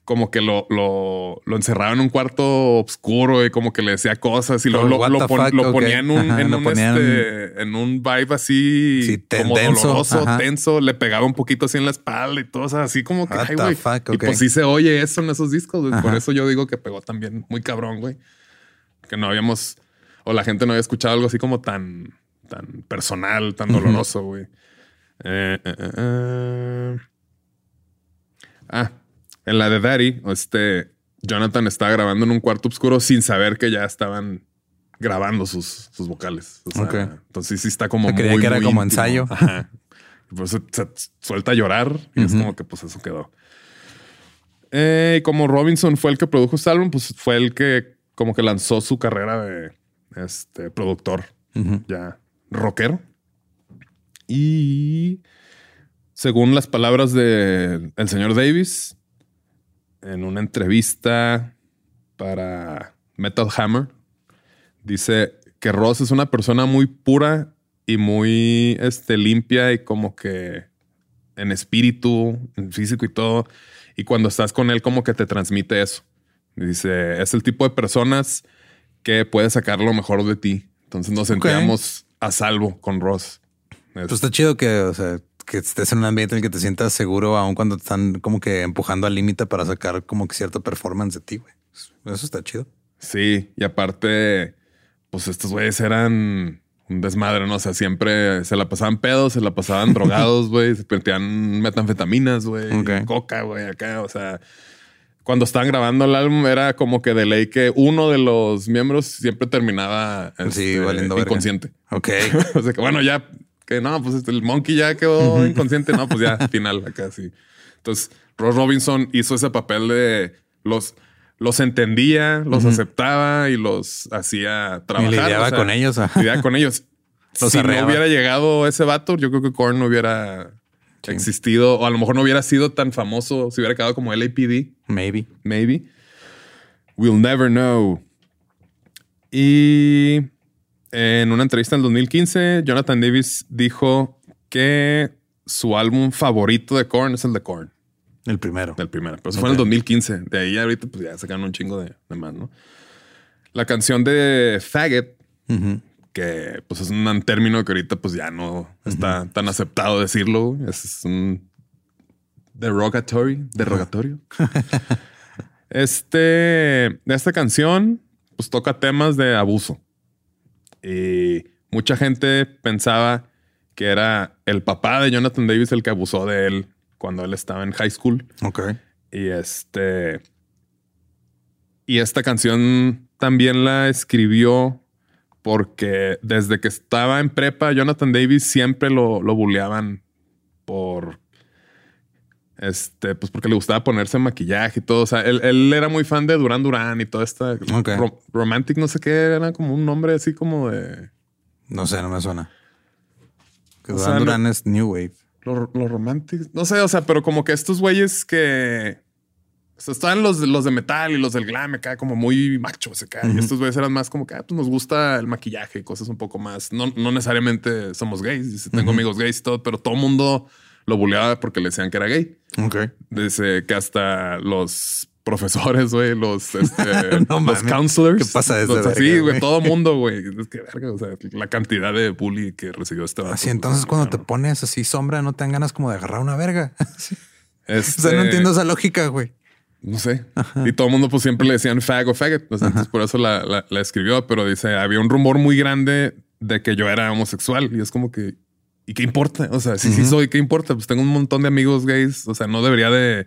Como que lo, lo, lo encerraba en un cuarto oscuro y como que le decía cosas y luego lo, lo pon- lo ponía en un, Ajá, en, lo un, ponían- este, en un vibe así Sí, ten- como denso, doloroso, ajá. tenso, le pegaba un poquito así en la espalda y todo, o sea, así como que, ay, güey. Y pues sí se oye eso en esos discos, por eso yo digo que pegó también muy cabrón, güey. Que no habíamos, o la gente no había escuchado algo así como tan, tan personal, tan doloroso, güey. Eh, eh, eh, eh. Ah, en la de Daddy, este Jonathan estaba grabando en un cuarto oscuro sin saber que ya estaban grabando sus, sus vocales. O sea. Entonces sí está como Yo creía muy, que era muy como íntimo. ensayo. Ajá. Eso se suelta a llorar y es como que pues eso quedó. Eh, y como Robinson fue el que produjo este álbum, pues fue el que como que lanzó su carrera de este productor ya rockero. Y según las palabras del el señor Davis, en una entrevista para Metal Hammer, dice que Ross es una persona muy pura y muy este, limpia y como que en espíritu, en físico y todo. Y cuando estás con él, como que te transmite eso. Dice, es el tipo de personas que puede sacar lo mejor de ti. Entonces nos sentíamos a salvo con Ross. Pues está chido que, o sea, que estés en un ambiente en el que te sientas seguro, aun cuando te están como que empujando al límite para sacar como que cierta performance de ti, güey. Eso está chido. Sí, y aparte, pues estos güeyes eran un desmadre, ¿no? O sea, siempre se la pasaban pedos, se la pasaban [laughs] drogados, güey, se metían metanfetaminas, güey, coca, güey, acá, o sea, cuando estaban grabando el álbum era como que de ley que uno de los miembros siempre terminaba sí, este, inconsciente. Ok. [laughs] o sea que bueno, ya que no, pues este, el monkey ya quedó inconsciente, no, pues ya [laughs] final acá sí. Entonces, Ross Robinson hizo ese papel de los los entendía, los aceptaba y los hacía trabajar. Y lidiaba con ellos. Lidiaba con ellos. [laughs] si no hubiera llegado ese vato, yo creo que Korn no hubiera existido o a lo mejor no hubiera sido tan famoso si hubiera quedado como LAPD. Maybe. Maybe. We'll never know. Y en una entrevista en el 2015, Jonathan Davis dijo que su álbum favorito de Korn es el de Korn. El primero. El primero. Pero eso fue en el 2015. De ahí ahorita pues ya sacaron un chingo de, más, ¿no? La canción de Faggot, que pues es un término que ahorita pues ya no está tan aceptado decirlo. Es un derogatory, derogatorio. [laughs] este, de esta canción, pues toca temas de abuso. Y mucha gente pensaba que era el papá de Jonathan Davis el que abusó de él cuando él estaba en high school. Ok. Y este. Y esta canción también la escribió porque desde que estaba en prepa, Jonathan Davis siempre lo, lo bulleaban por. Este, pues porque le gustaba ponerse maquillaje y todo. O sea, él, era muy fan de Duran Duran y todo esta romantic, no sé qué, era como un nombre así como de. No sé, no me suena. Duran Duran es New Wave. Los románticos. No sé, o sea, pero como que estos güeyes que. O sea, estaban los, los de metal y los del glam acá como muy machos acá. Y estos güeyes eran más como que ah, pues nos gusta el maquillaje y cosas un poco más. No, no necesariamente somos gays. Tengo amigos gays y todo, pero todo el mundo lo bulleaba porque le decían que era gay. Ok. Desde que hasta los profesores, güey, los, este, [laughs] los counselors. ¿Qué pasa eso? Sí, güey, todo mundo, [laughs] güey. Es que verga, o sea, la cantidad de bully que recibió este vato. Así, entonces cuando te pones así sombra, no te dan ganas como de agarrar una verga. [laughs] Este... O sea, no entiendo esa lógica, güey. No sé. Y todo el mundo pues siempre le decían fag o faggot. entonces por eso la, la, escribió, pero dice, había un rumor muy grande de que yo era homosexual y es como que, ¿y qué importa? O sea, si sí soy, ¿qué importa? Pues tengo un montón de amigos gays. O sea, no debería de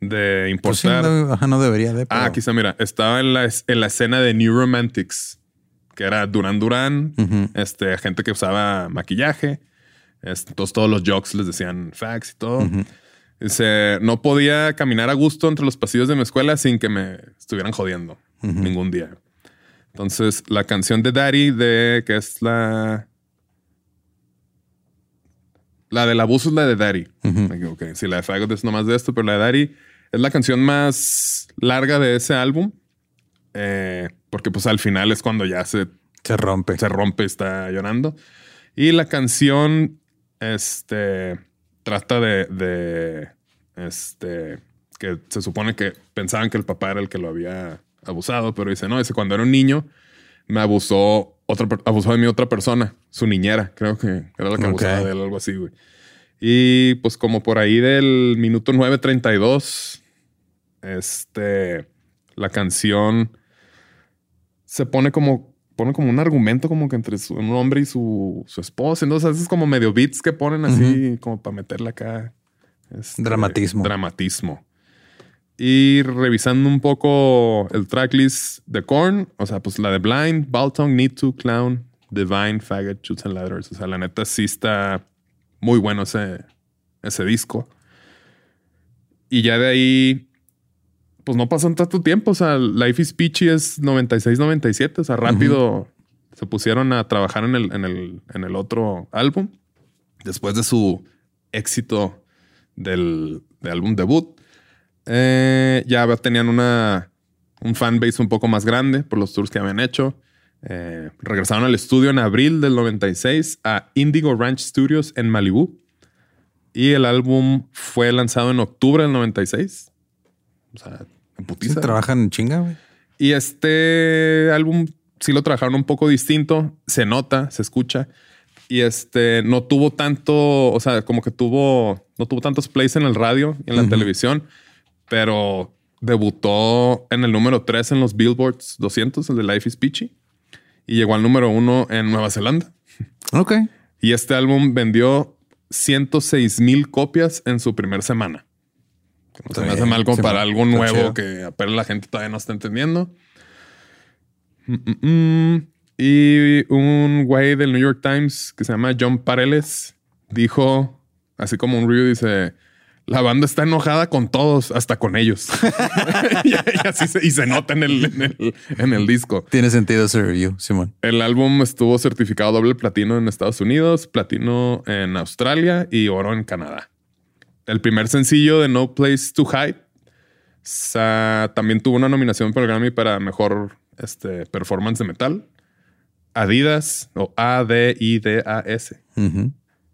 de pues importar. no, debería de. Ah, quizá, mira, estaba en la, en la escena de New Romantics, que era Duran Duran, este, gente que usaba maquillaje. Este, entonces todos los jocks les decían fax y todo. Dice, no podía caminar a gusto entre los pasillos de mi escuela sin que me estuvieran jodiendo ningún día. Entonces, la canción de Daddy, de que es la. La del abuso es la de Daddy. Me Sí, la de Fagot es nomás de esto, pero la de Daddy es la canción más larga de ese álbum. Eh, porque pues al final es cuando ya se, se rompe. Se rompe, está llorando. Y la canción, este, trata de, de, este, que se supone que pensaban que el papá era el que lo había abusado, pero dice, no, dice, cuando era un niño me abusó, otra, abusó de mi otra persona, su niñera, creo que era la que abusaba de él, algo así, güey. Y pues como por ahí del minuto 9.32 este, la canción se pone como, pone como un argumento como que entre un hombre y su, su esposa. Entonces es como medio beats que ponen así como para meterle acá. Este, dramatismo. Dramatismo. Y revisando un poco el tracklist de Korn, o sea, pues la de Blind, Baltung, Need to, Clown, Divine, Faggot, Shoots and Ladders. O sea, la neta sí está muy bueno ese, ese disco. Y ya de ahí pues no pasó tanto tiempo. O sea, Life is Peachy es 96-97. O sea, rápido se pusieron a trabajar en el, en el, en el otro álbum. Después de su éxito del, álbum debut, eh, ya tenían una, un fanbase un poco más grande por los tours que habían hecho. Eh, regresaron al estudio en abril del 96 a Indigo Ranch Studios en Malibu. Y el álbum fue lanzado en octubre del 96. O sea, en putiza. trabajan en chinga, güey. Y este álbum sí lo trabajaron un poco distinto. Se nota, se escucha. Y este no tuvo tanto, o sea, como que tuvo, no tuvo tantos plays en el radio y en la televisión, pero debutó en el número 3 en los Billboards 200, el de Life is Peachy, y llegó al número 1 en Nueva Zelanda. Ok. Y este álbum vendió 106 mil copias en su primera semana. No se me hace mal como para man. algo nuevo chido. que apenas la gente todavía no está entendiendo. Mm, mm, mm. Y un güey del New York Times que se llama John Pareles dijo, así como un review, dice, la banda está enojada con todos, hasta con ellos. [laughs] y, y así se, y se nota en el, en el, en el disco. Tiene sentido ese review, Simón. El álbum estuvo certificado doble platino en Estados Unidos, platino en Australia y oro en Canadá. El primer sencillo de No Place to Hide sa- también tuvo una nominación por el Grammy para mejor este, performance de metal. Adidas o A-D-I-D-A-S. Ujú.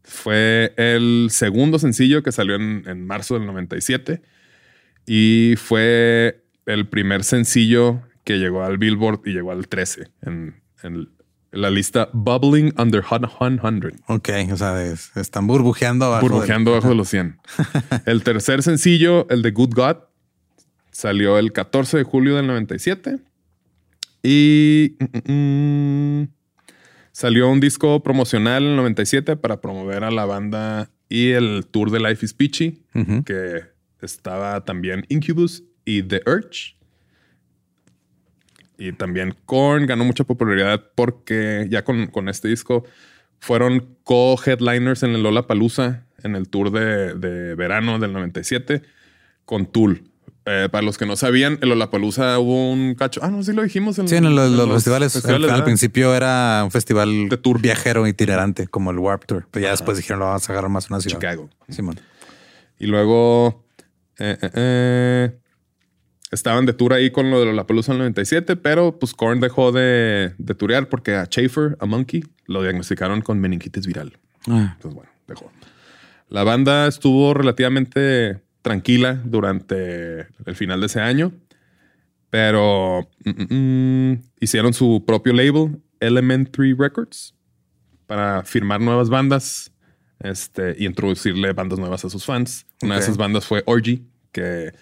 Fue el segundo sencillo que salió en, en marzo del 97 y fue el primer sencillo que llegó al Billboard y llegó al 13 en, en la lista Bubbling Under Hot 100, Ok, o sea, es- están burbujeando abajo. burbujeando del- bajo de los 100. [laughs] el tercer sencillo, el de Good God, salió el 14 de julio del 97 y mm, mm, mm, salió un disco promocional en el 97 para promover a la banda y el tour de Life is Peachy, que estaba también Incubus y The Urge. Y también Korn ganó mucha popularidad porque ya con, con este disco fueron co-headliners en el Lola Palusa en el tour de, de verano del 97 con Tool. Eh, para los que no sabían, el Lollapalooza hubo un cacho. Ah, no, sí lo dijimos. Sí, en los, los festivales. al- principio era un festival De tour. viajero itinerante, como el Warp Tour. Pero ya después dijeron, lo vamos a agarrar más una ciudad. Chicago. Simón. Y luego eh, eh, estaban de tour ahí con lo de la Pelusa en el 97, pero pues Korn dejó de, de turear porque a Schaefer, a Monkey, lo diagnosticaron con meningitis viral. Ah, Entonces, bueno, dejó. La banda estuvo relativamente tranquila durante el final de ese año, pero mm, mm, mm, hicieron su propio label, Elementary Records, para firmar nuevas bandas este, y introducirle bandas nuevas a sus fans. Una de esas bandas fue Orgy, que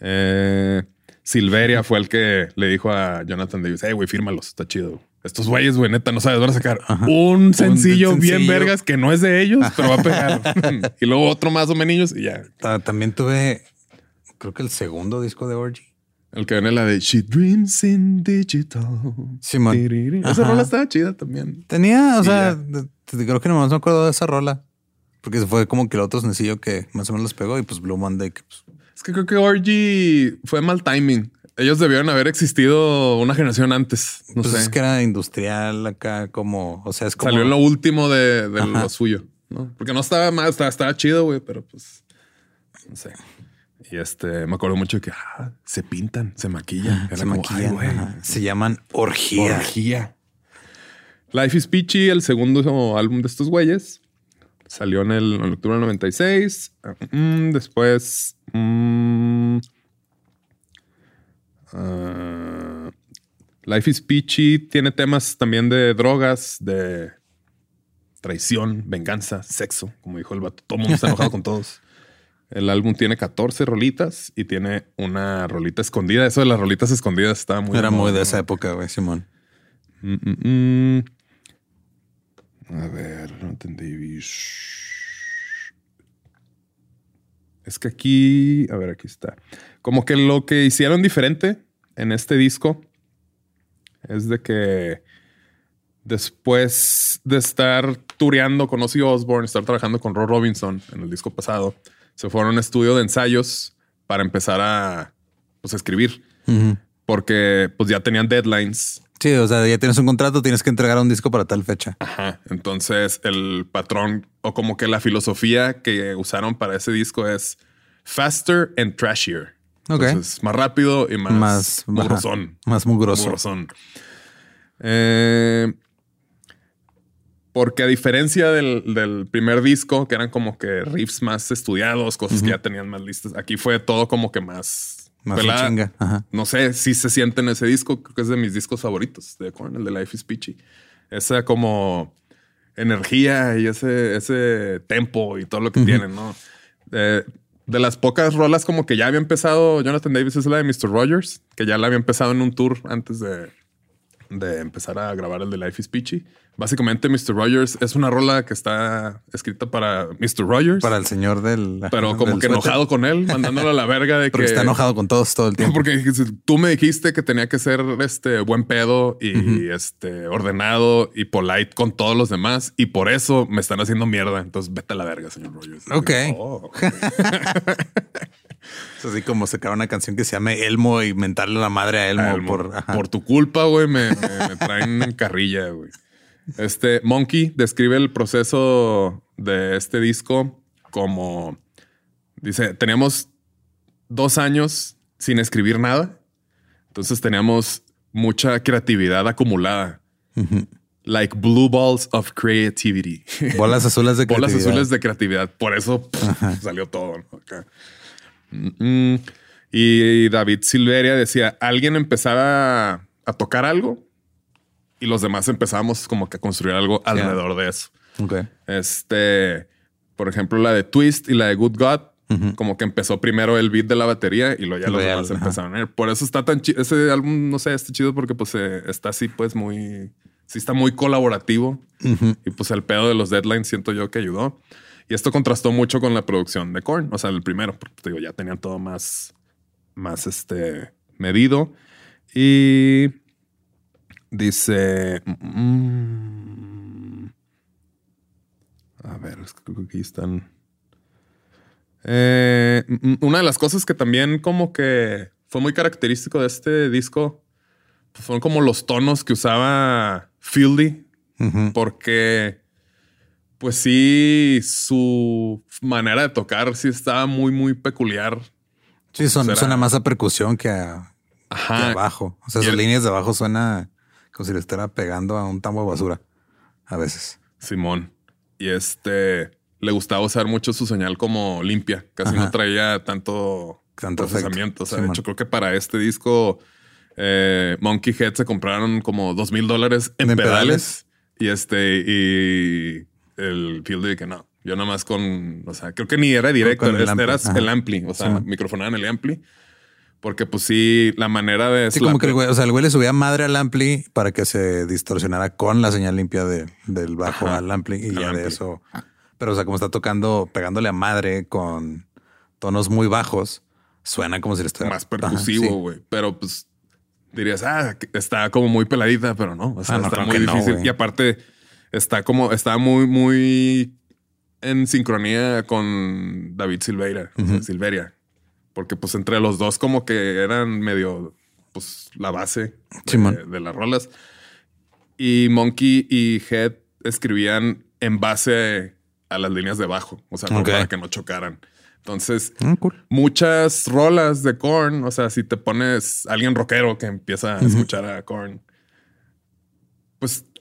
eh, Silveria fue el que le dijo a Jonathan Davis, hey, güey, fírmalos, está chido. Estos güeyes, güey, neta, no sabes, van a sacar un sencillo bien sencillo. vergas que no es de ellos, pero va a pegar. [laughs] [laughs] y luego otro más o menos y ya. ta- también tuve, creo que el segundo disco de Orgy. El que viene la de She Dreams in Digital. Simón. Esa rola estaba chida también. Tenía, o Y sea, ya. creo que nomás me acuerdo de esa rola. Porque fue como que el otro sencillo que más o menos los pegó y pues Blue Monday. Que, pues, Es que creo que Orgy fue mal timing. Ellos debieron haber existido una generación antes. No pues sé. es que era industrial acá, como, o sea, es como. Salió en lo último de, de lo suyo, ¿no? Porque no estaba mal, estaba, estaba chido, güey, pero pues no sé. Y este, me acuerdo mucho de que ah, se pintan, se maquillan. Era se como, maquillan, güey. Se llaman orgía. orgía. Life is Peachy, el segundo álbum de estos güeyes, salió en el en octubre del 96. Mm, después, mm, ah, Life is Peachy tiene temas también de drogas, de traición, venganza, sexo, como dijo el vato. Todo el mundo está enojado con todos. [laughs] El álbum tiene 14 rolitas y tiene una rolita escondida. Eso de las rolitas escondidas estaba muy Era muy de ¿no? esa época, güey, Simón. Mm, mm, mm. A ver, no entendí. Es que aquí, a ver, aquí está. Como que lo que hicieron diferente en este disco es de que después de estar tureando con Ozzy Osbourne, estar trabajando con Roy Robinson en el disco pasado, se fueron a un estudio de ensayos para empezar a pues, escribir, porque pues ya tenían deadlines Sí, o sea, ya tienes un contrato, tienes que entregar un disco para tal fecha. Ajá. Entonces, el patrón o como que la filosofía que usaron para ese disco es faster and trashier. Ok. Entonces, más rápido y más, Más mugrosón. más mugroso. Mugrosón. Eh, porque a diferencia del, del primer disco, que eran como que riffs más estudiados, cosas que ya tenían más listas, aquí fue todo como que más Más pelada. chinga. Ajá. No sé si se siente en ese disco. Creo que es de mis discos favoritos de Korn, el de Life is Peachy. Esa como energía y ese, ese tempo y todo lo que tienen, ¿no? Eh, de las pocas rolas como que ya había empezado Jonathan Davis es la de Mr. Rogers, que ya la había empezado en un tour antes de, de empezar a grabar el de Life is Peachy. Básicamente Mr. Rogers es una rola que está escrita para Mr. Rogers, Para el señor del. pero como del que enojado con él, mandándolo a la verga de [laughs] Porque que está enojado con todos todo el tiempo. porque tú me dijiste que tenía que ser este buen pedo y este ordenado y polite con todos los demás y por eso me están haciendo mierda. Entonces vete a la verga, señor Rogers. Ok. Oh, [laughs] Es así como sacar una canción que se llame Elmo y mentarle la madre a Elmo, Elmo, por. ajá. por tu culpa, güey, me, me- me traen en carrilla, güey. Este Monkey describe el proceso de este disco como dice: Teníamos dos años sin escribir nada. Entonces teníamos mucha creatividad acumulada. Like blue balls of creativity. Bolas azules de [laughs] Bolas creatividad. azules de creatividad. Por eso pff, salió todo. ¿no? Mm, Y David Silveria decía, alguien empezaba a tocar algo y los demás empezábamos como que a construir algo alrededor de eso. Este, por ejemplo, la de Twist y la de Good God, como que empezó primero el beat de la batería y luego ya los demás empezaron a ir. Por eso está tan chido. Ese álbum, no sé, está chido porque pues eh, está así, pues muy, sí está muy colaborativo. Y pues el pedo de los deadlines siento yo que ayudó. Y esto contrastó mucho con la producción de Korn. O sea, el primero, porque te digo, ya tenían todo más, más este medido. Y dice. mm, a ver, es que aquí están. Eh, mm, una de las cosas que también como que fue muy característico de este disco pues, fueron como los tonos que usaba Fieldy, porque pues sí, su manera de tocar sí estaba muy, muy peculiar. Sí, son- Será- suena más a percusión que a, que Ajá. abajo. O sea, sus el- líneas de abajo suena como si le estuviera pegando a un tambo de basura. A veces. Simón. Y este le gustaba usar mucho su señal como limpia. Casi Ajá. no traía tanto, Tanto procesamiento. efecto. O sea, de hecho, creo que para este disco eh, Monkey Head se compraron como dos mil dólares en ¿En pedales. Y este, y el field de que no. Yo nada más con, o sea, creo que ni era directo, el este ampli. era Ajá. el ampli, o sea, Simón. microfonaban el ampli. Porque pues sí, la manera de... Sí, como que el güey, o sea, el güey le subía madre al ampli para que se distorsionara con la señal limpia de- del bajo Ajá, al ampli y ya de eso. Pero, o sea, como está tocando, pegándole a madre con tonos muy bajos, suena como si le estuviera más percusivo, sí. güey. Pero pues dirías, ah, está como muy peladita, pero no. O sea, Ah, no, está muy no, difícil. y aparte, está como, está muy, muy en sincronía con David Silveira, o sea, Silveria. Porque pues entre los dos como que eran medio, pues la base de, las rolas. Y Monkey y Head escribían en base a las líneas de bajo, o sea, para que no chocaran. Entonces, cool. muchas rolas de Korn, o sea, si te pones alguien rockero que empieza a escuchar a Korn,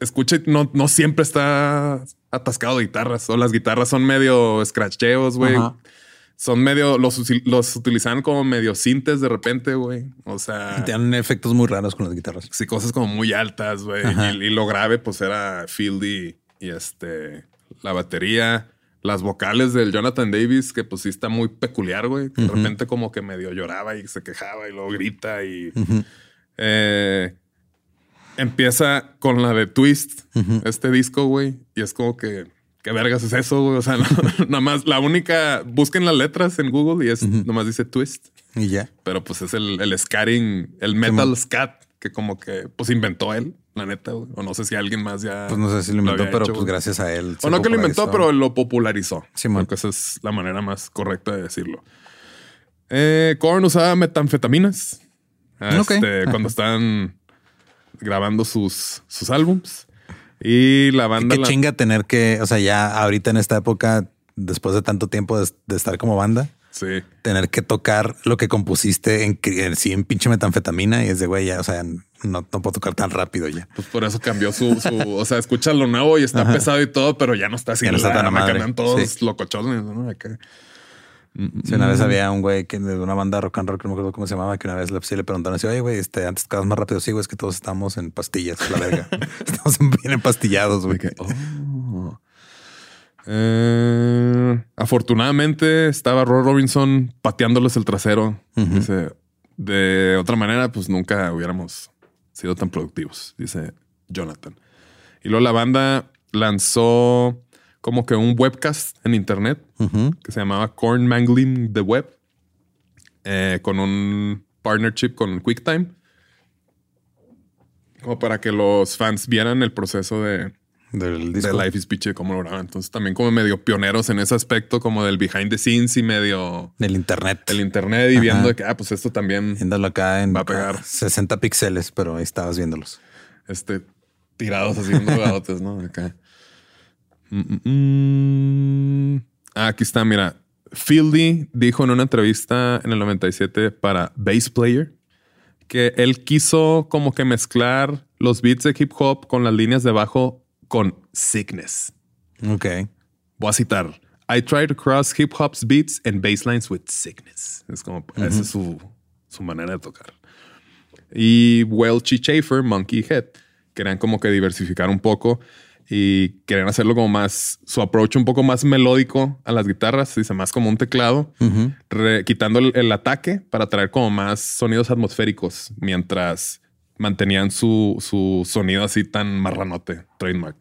escucha, y no, no siempre está atascado de guitarras, o las guitarras son medio scratcheos, güey. Son medio, los, los utilizan como medio sintes de repente, güey. O sea, Tienen efectos muy raros con las guitarras. sí, cosas como muy altas, güey. Y, y lo grave, pues era Fieldy y este, la batería, las vocales del Jonathan Davis, que pues sí está muy peculiar, güey. De repente como que medio lloraba y se quejaba y luego grita y eh, empieza con la de Twist, este disco, güey. Y es como que, ¿qué vergas es eso, güey? O sea, [laughs] no- nada más la única, busquen las letras en Google y es nomás dice Twist Y ya. pero pues es el, el scatting, el metal scat que como que pues inventó él, la neta, güey. O no sé si alguien más ya. Pues no sé si lo inventó, pero hecho, pues güey. gracias a él. O no que lo inventó, pero lo popularizó. Simón. Creo que esa es la manera más correcta de decirlo. Eh, Korn usaba metanfetaminas. Este, cuando estaban grabando sus, sus álbums. Y la banda. Qué la- chinga tener que, o sea, ya ahorita en esta época, después de tanto tiempo de, de estar como banda, Sí. tener que tocar lo que compusiste en, en en pinche metanfetamina y es de güey, ya, o sea, no, no puedo tocar tan rápido ya. Pues por eso cambió su, su o sea, escucha lo nuevo y está pesado y todo, pero ya no está así. Ya no está tan a madre. Andan todos Sí. locochones, ¿no? Acá. Sí, una vez había un güey que de una banda rock and roll, que no me acuerdo cómo se llamaba, que una vez le, sí le preguntaron así, oye, güey, este, antes vez más rápido. Sí, güey, es que todos estamos en pastillas, la verga. [laughs] [laughs] estamos bien empastillados, güey. Oh. Eh, afortunadamente estaba Roy Robinson pateándoles el trasero. Dice, de otra manera, pues nunca hubiéramos sido tan productivos, dice Jonathan. Y luego la banda lanzó como que un webcast en internet que se llamaba Corn Mangling the Web eh, con un partnership con QuickTime. Como para que los fans vieran el proceso de, Del de disco. Life is Peachy, cómo lo grababan. Entonces también como medio pioneros en ese aspecto, como del behind the scenes y medio Del internet. el internet y Ajá. viendo de que, ah, pues esto también Viéndolo acá en Va a pegar. 60 píxeles, pero ahí estabas viéndolos. este, tirados haciendo [laughs] gadotes, ¿no? Acá. Mm, mm, mm. Ah, aquí está, mira. Fieldy dijo en una entrevista en el 97 para Bass Player que él quiso como que mezclar los beats de hip hop con las líneas de bajo con sickness. Ok. Voy a citar. I try to cross hip hop's beats and basslines with sickness. Es como, esa es su, su manera de tocar. Y Welch y Schaefer, Monkey Head, querían como que diversificar un poco y querían hacerlo como más, su approach un poco más melódico a las guitarras, dice más como un teclado, re- quitando el, el ataque para traer como más sonidos atmosféricos mientras mantenían su, su sonido así tan marranote, trademark.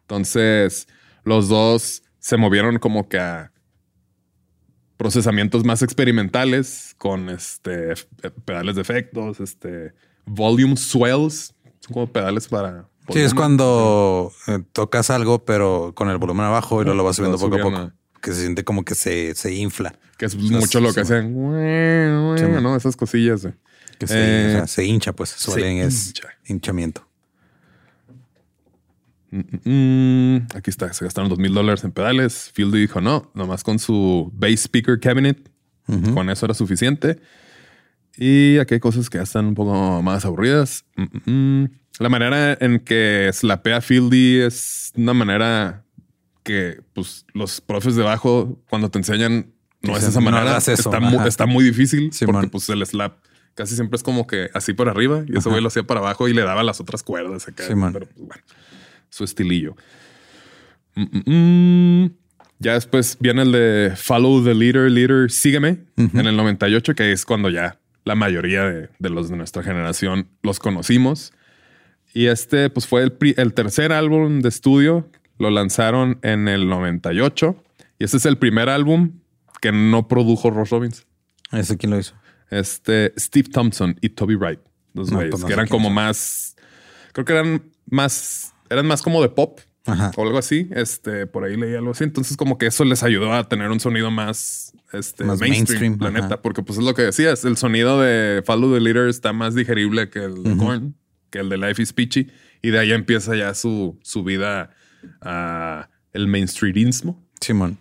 Entonces, los dos se movieron como que a procesamientos más experimentales con este f- pedales de efectos, este volume swells, son como pedales para Sí, es cuando eh, tocas algo, pero con el volumen abajo y luego lo vas subiendo poco a poco. Que se siente como que se, se infla. que es mucho lo que hacen. ¿no? Esas cosillas. güey. Que se, Eh, o sea, se hincha, pues. Suelen es hincha. hinchamiento. Mm, mm, mm. Aquí está, se gastaron dos mil dólares en pedales. Fieldy dijo no, nomás con su bass speaker cabinet, con eso era suficiente. Y aquí hay cosas que ya están un poco más aburridas. Mm. La manera en que slapea Fieldy es una manera que pues, los profes de bajo, cuando te enseñan, no es esa "No manera. hagas eso". Está, mu- Ajá. está muy difícil Simón. porque pues el slap casi siempre es como que así por arriba y ese güey lo hacía para abajo y le daba las otras cuerdas acá. Simón. Pero pues, bueno, su estilillo. Mm, mm, mm. Ya después viene el de Follow the Leader, Leader, sígueme en el 98, que es cuando ya la mayoría de, de los de nuestra generación los conocimos. Y este pues fue el, pri- el tercer álbum de estudio. Lo lanzaron en el 98. Y este es el primer álbum que no produjo Ross Robbins. ¿Ese quién lo hizo? Este Steve Thompson y Toby Wright. Los No, güeyes, pues no que eran como son. más, creo que eran más, eran más como de pop Ajá. o algo así. Este, por ahí leí algo así. Entonces, como que eso les ayudó a tener un sonido más, este, Más mainstream, mainstream, la neta, porque pues es lo que decías. El sonido de Follow the Leader está más digerible que el de Korn, que el de Life is Peachy. Y de ahí empieza ya su, su vida a el mainstreamismo Simón.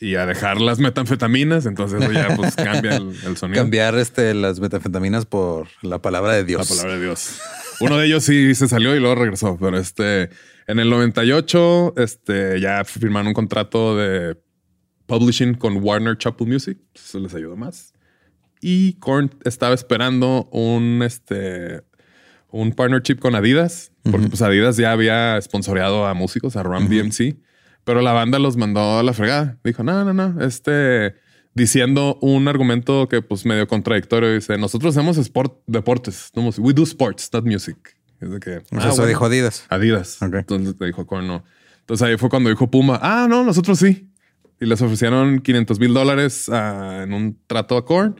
y a dejar las metanfetaminas. Entonces, eso ya pues [laughs] cambia el, el sonido. Cambiar este, las metanfetaminas por la palabra de Dios. La palabra de Dios. Uno de ellos sí se salió y luego regresó, pero este en el 98 este ya firmaron un contrato de publishing con Warner Chappell Music, eso les ayudó más. Y Korn estaba esperando un este un partnership con Adidas, porque pues Adidas ya había sponsoreado a músicos, a Ram DMC, pero la banda los mandó a la fregada. Dijo, no, no, no, este, diciendo un argumento que pues medio contradictorio. Dice, nosotros hacemos sport, deportes, no música. we do sports, not music. Es de que, "Ah, eso bueno". dijo Adidas. Adidas. Ok. Entonces dijo Korn no. Entonces ahí fue cuando dijo Puma, ah, no, nosotros sí. Y les ofrecieron 500 mil dólares ah, en un trato a Korn,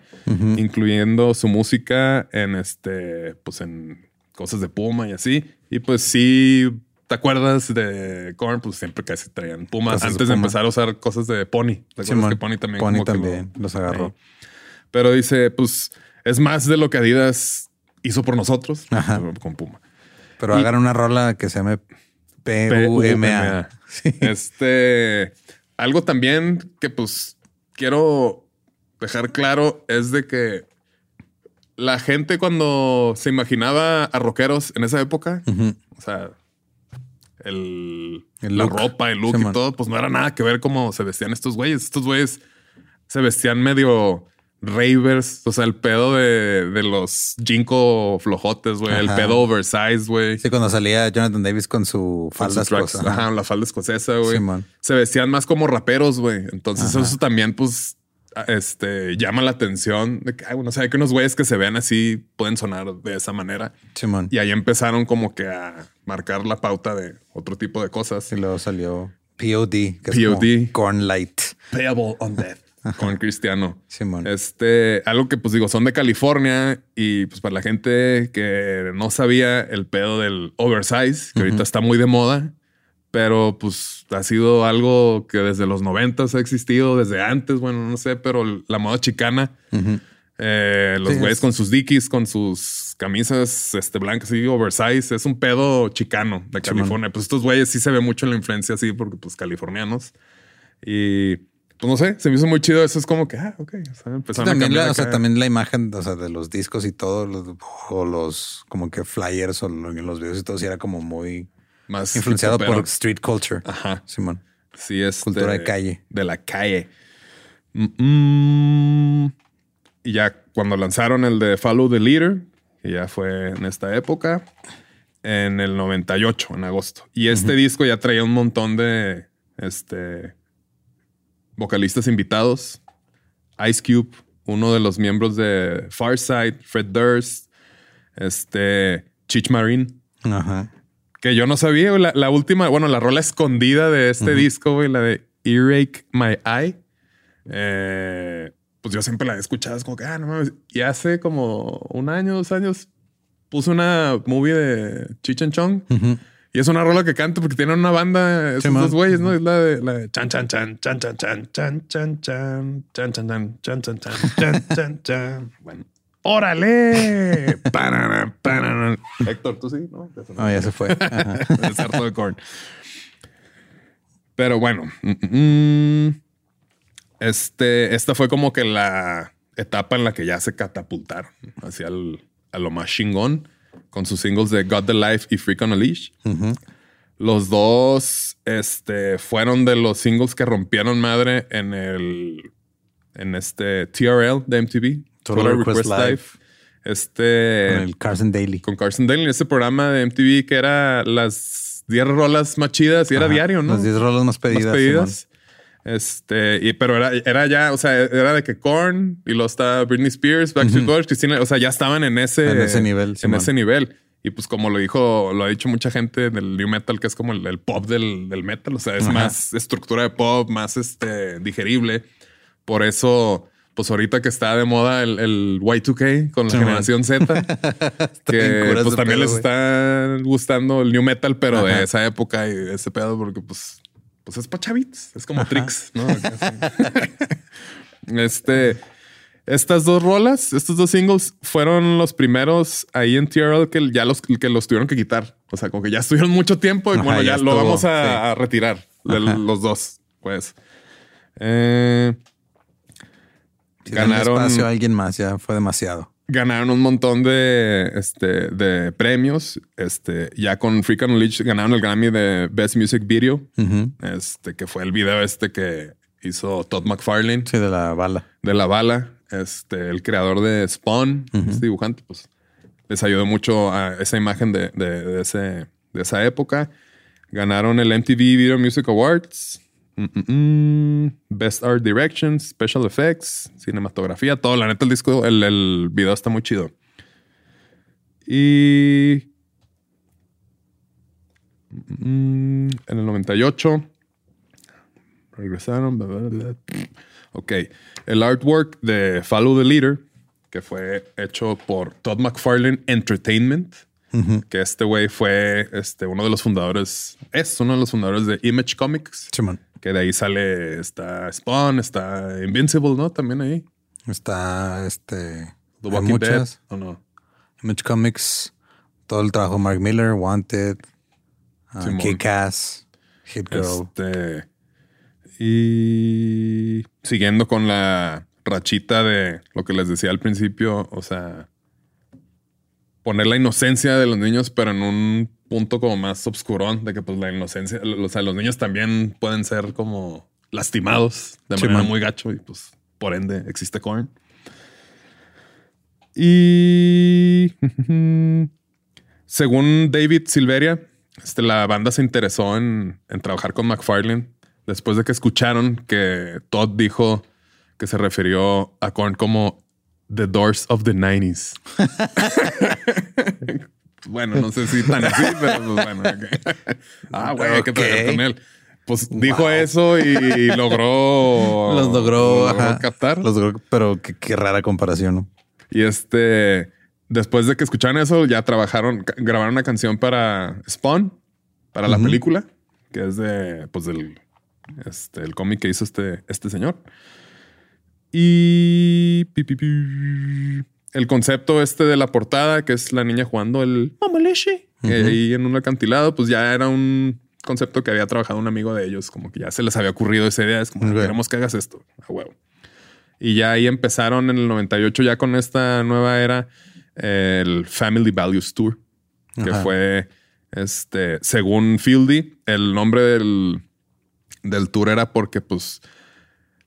incluyendo su música en este, pues en cosas de Puma y así. Y pues sí, ¿te acuerdas de Korn? Pues siempre casi traían Puma Cosas antes de, Puma. empezar a usar cosas de Pony. ¿Te acuerdas que Pony también? Pony como que lo- también los agarró. Sí. Pero dice, pues es más de lo que Adidas hizo por nosotros Ajá. con Puma. Pero hagan una rola que se llame P-U-M-A. [laughs] Este, algo también que pues quiero dejar claro es de que la gente cuando se imaginaba a rockeros en esa época, o sea, el, El la look. ropa, el look Sí, y man. todo, pues no era nada que ver cómo se vestían estos güeyes. Estos güeyes se vestían medio ravers. O sea, el pedo de, de los Jinko flojotes, güey. El pedo oversized, güey. Sí, cuando salía Jonathan Davis con su falda. Ajá, la falda escocesa, güey. Simón. se vestían más como raperos, güey. Entonces Ajá. eso también, pues, este, llama la atención de que, ay, bueno, o sea, que unos güeyes que se vean así pueden sonar de esa manera. Simón. Y ahí empezaron como que a marcar la pauta de otro tipo de cosas. Y luego salió POD, que es POD. como Corn Light. Payable on [laughs] death. Con Cristiano. Simón. Este, algo que pues digo, son de California y pues para la gente que no sabía el pedo del oversize, que ahorita está muy de moda, pero pues ha sido algo que desde los noventas ha existido, desde antes, bueno, no sé, pero la moda chicana, Ujú. eh, los Sí, güeyes es- con sus dickies, con sus camisas este, blancas y oversize, es un pedo chicano de. California. Pues estos güeyes sí se ve mucho la influencia así porque pues californianos. Y pues no sé, se me hizo muy chido. Eso es como que, ah, ok. O sea, Sí, empezaron a también, cambiar la, o sea, también la imagen o sea, de los discos y todo, los, o los como que flyers o lo- los videos y todo, sí era como muy más influenciado por street culture. Ajá. Simón. Sí, es Cultura de calle. De la calle. Mm, y ya cuando lanzaron el de Follow the Leader, que ya fue en esta época, en el 98, en agosto. Y este disco ya traía un montón de este, vocalistas invitados. Ice Cube, uno de los miembros de Farside, Fred Durst, este, Chich Marine. Ajá. Que yo no sabía, güey, la, la última, bueno, la rola escondida de este disco, güey, la de Earache My Eye. eh, pues yo siempre la he escuchado, es como que, ah, no mames. Y hace como un año, dos años, puse una movie de Cheech and Chong. Y es una rola que canto porque tienen una banda, esos dos güeyes, ¿no? Es la de, la de chan, chan, chan, chan, chan, chan, chan, chan, chan, chan, chan, chan, chan, chan, chan, chan, chan, chan. Bueno. ¡Órale! Héctor, tú sí, ¿no? Ah, ya se fue. [laughs] Ajá. Es harto de corn. Pero bueno, mm, mm, este, esta fue como que la etapa en la que ya se catapultaron hacia el, a lo más chingón con sus singles de God the Life y Freak on a Leash. Los dos este, fueron de los singles que rompieron madre en el en este TRL de MTV. Total Request Live. Este Con el Carson Daily. con Carson Daly en ese programa de MTV que era las 10 rolas más chidas y era diario, ¿no? Las 10 rolas más Más pedidas. pedidas. Este, y, pero era, era ya, o sea, era de que Korn y luego está Britney Spears, Backstreet Boys, Cristina, o sea, ya estaban en ese, En ese nivel, En ese nivel. Y pues como lo dijo, lo ha dicho mucha gente del new metal, que es como el, el pop del, del metal, o sea, es Ajá. más estructura de pop, más este, digerible. Por eso, pues ahorita que está de moda el, el Y2K con la generación Z, [laughs] que pues también pedo, les está gustando el new metal, pero de esa época y de ese pedo, porque pues, pues es para chavitos, es como tricks, ¿no? [laughs] Este, estas dos rolas, estos dos singles fueron los primeros ahí en TRL que ya los que los tuvieron que quitar. O sea, como que ya estuvieron mucho tiempo y Ajá, bueno, ya, ya lo vamos a, sí. a retirar de los dos, pues. Eh, Si ganaron espacio a alguien más, ya fue demasiado. ganaron un montón de, este, de premios. Este, ya con Freak on a Leash ganaron el Grammy de Best Music Video, este, que fue el video este que hizo Todd McFarlane Sí, de la bala. de La Bala, este, el creador de Spawn, este dibujante, pues les ayudó mucho a esa imagen de, de- de ese, de esa época. Ganaron el MTV Video Music Awards. Mm, mm, mm. Best Art Direction, Special Effects, cinematografía, todo. La neta, el disco, el, el video está muy chido. Y en el 98 regresaron. bla, bla, bla. Ok, el artwork de Follow the Leader, que fue hecho por Todd McFarlane Entertainment, que este güey fue este, uno de los fundadores, es uno de los fundadores de Image Comics, Simón. Que de ahí sale, está Spawn, está Invincible, ¿no? También ahí. Está este. The Walking muchas. Dead, ¿o no? Image Comics. Todo el trabajo de Mark Miller, Wanted, uh. Kick-Ass, Hit Girl. Este. Y siguiendo con la rachita de lo que les decía al principio, o sea, poner la inocencia de los niños, pero en un punto como más obscurón, de que pues la inocencia, o sea, los niños también pueden ser como lastimados de Sí, manera man. muy gacho y pues por ende existe Korn. Y [laughs] según David Silveria, este, la banda se interesó en, en trabajar con McFarlane después de que escucharon que Todd dijo que se refirió a Korn como The Doors of the 90s. [laughs] [laughs] bueno, no sé si tan así, pero pues bueno. [laughs] Ah, güey, hay que trabajar con él. Pues dijo eso y logró. [laughs] Los logró, ajá. captar. Los logró, pero qué, qué rara comparación, ¿no? Y este, después de que escucharon eso, ya trabajaron, grabaron una canción para Spawn, para la película, que es de, pues, del, este, el cómic que hizo este, este señor. Y. el concepto este de la portada, que es la niña jugando el mamaleche, Ujú. ahí en un acantilado, pues ya era un concepto que había trabajado un amigo de ellos, como que ya se les había ocurrido esa idea, es como, queremos que hagas esto, a huevo. Y ya ahí empezaron en el 98 ya con esta nueva era el Family Values Tour, que Ajá. fue, este, según Fieldy, el nombre del, del tour era porque pues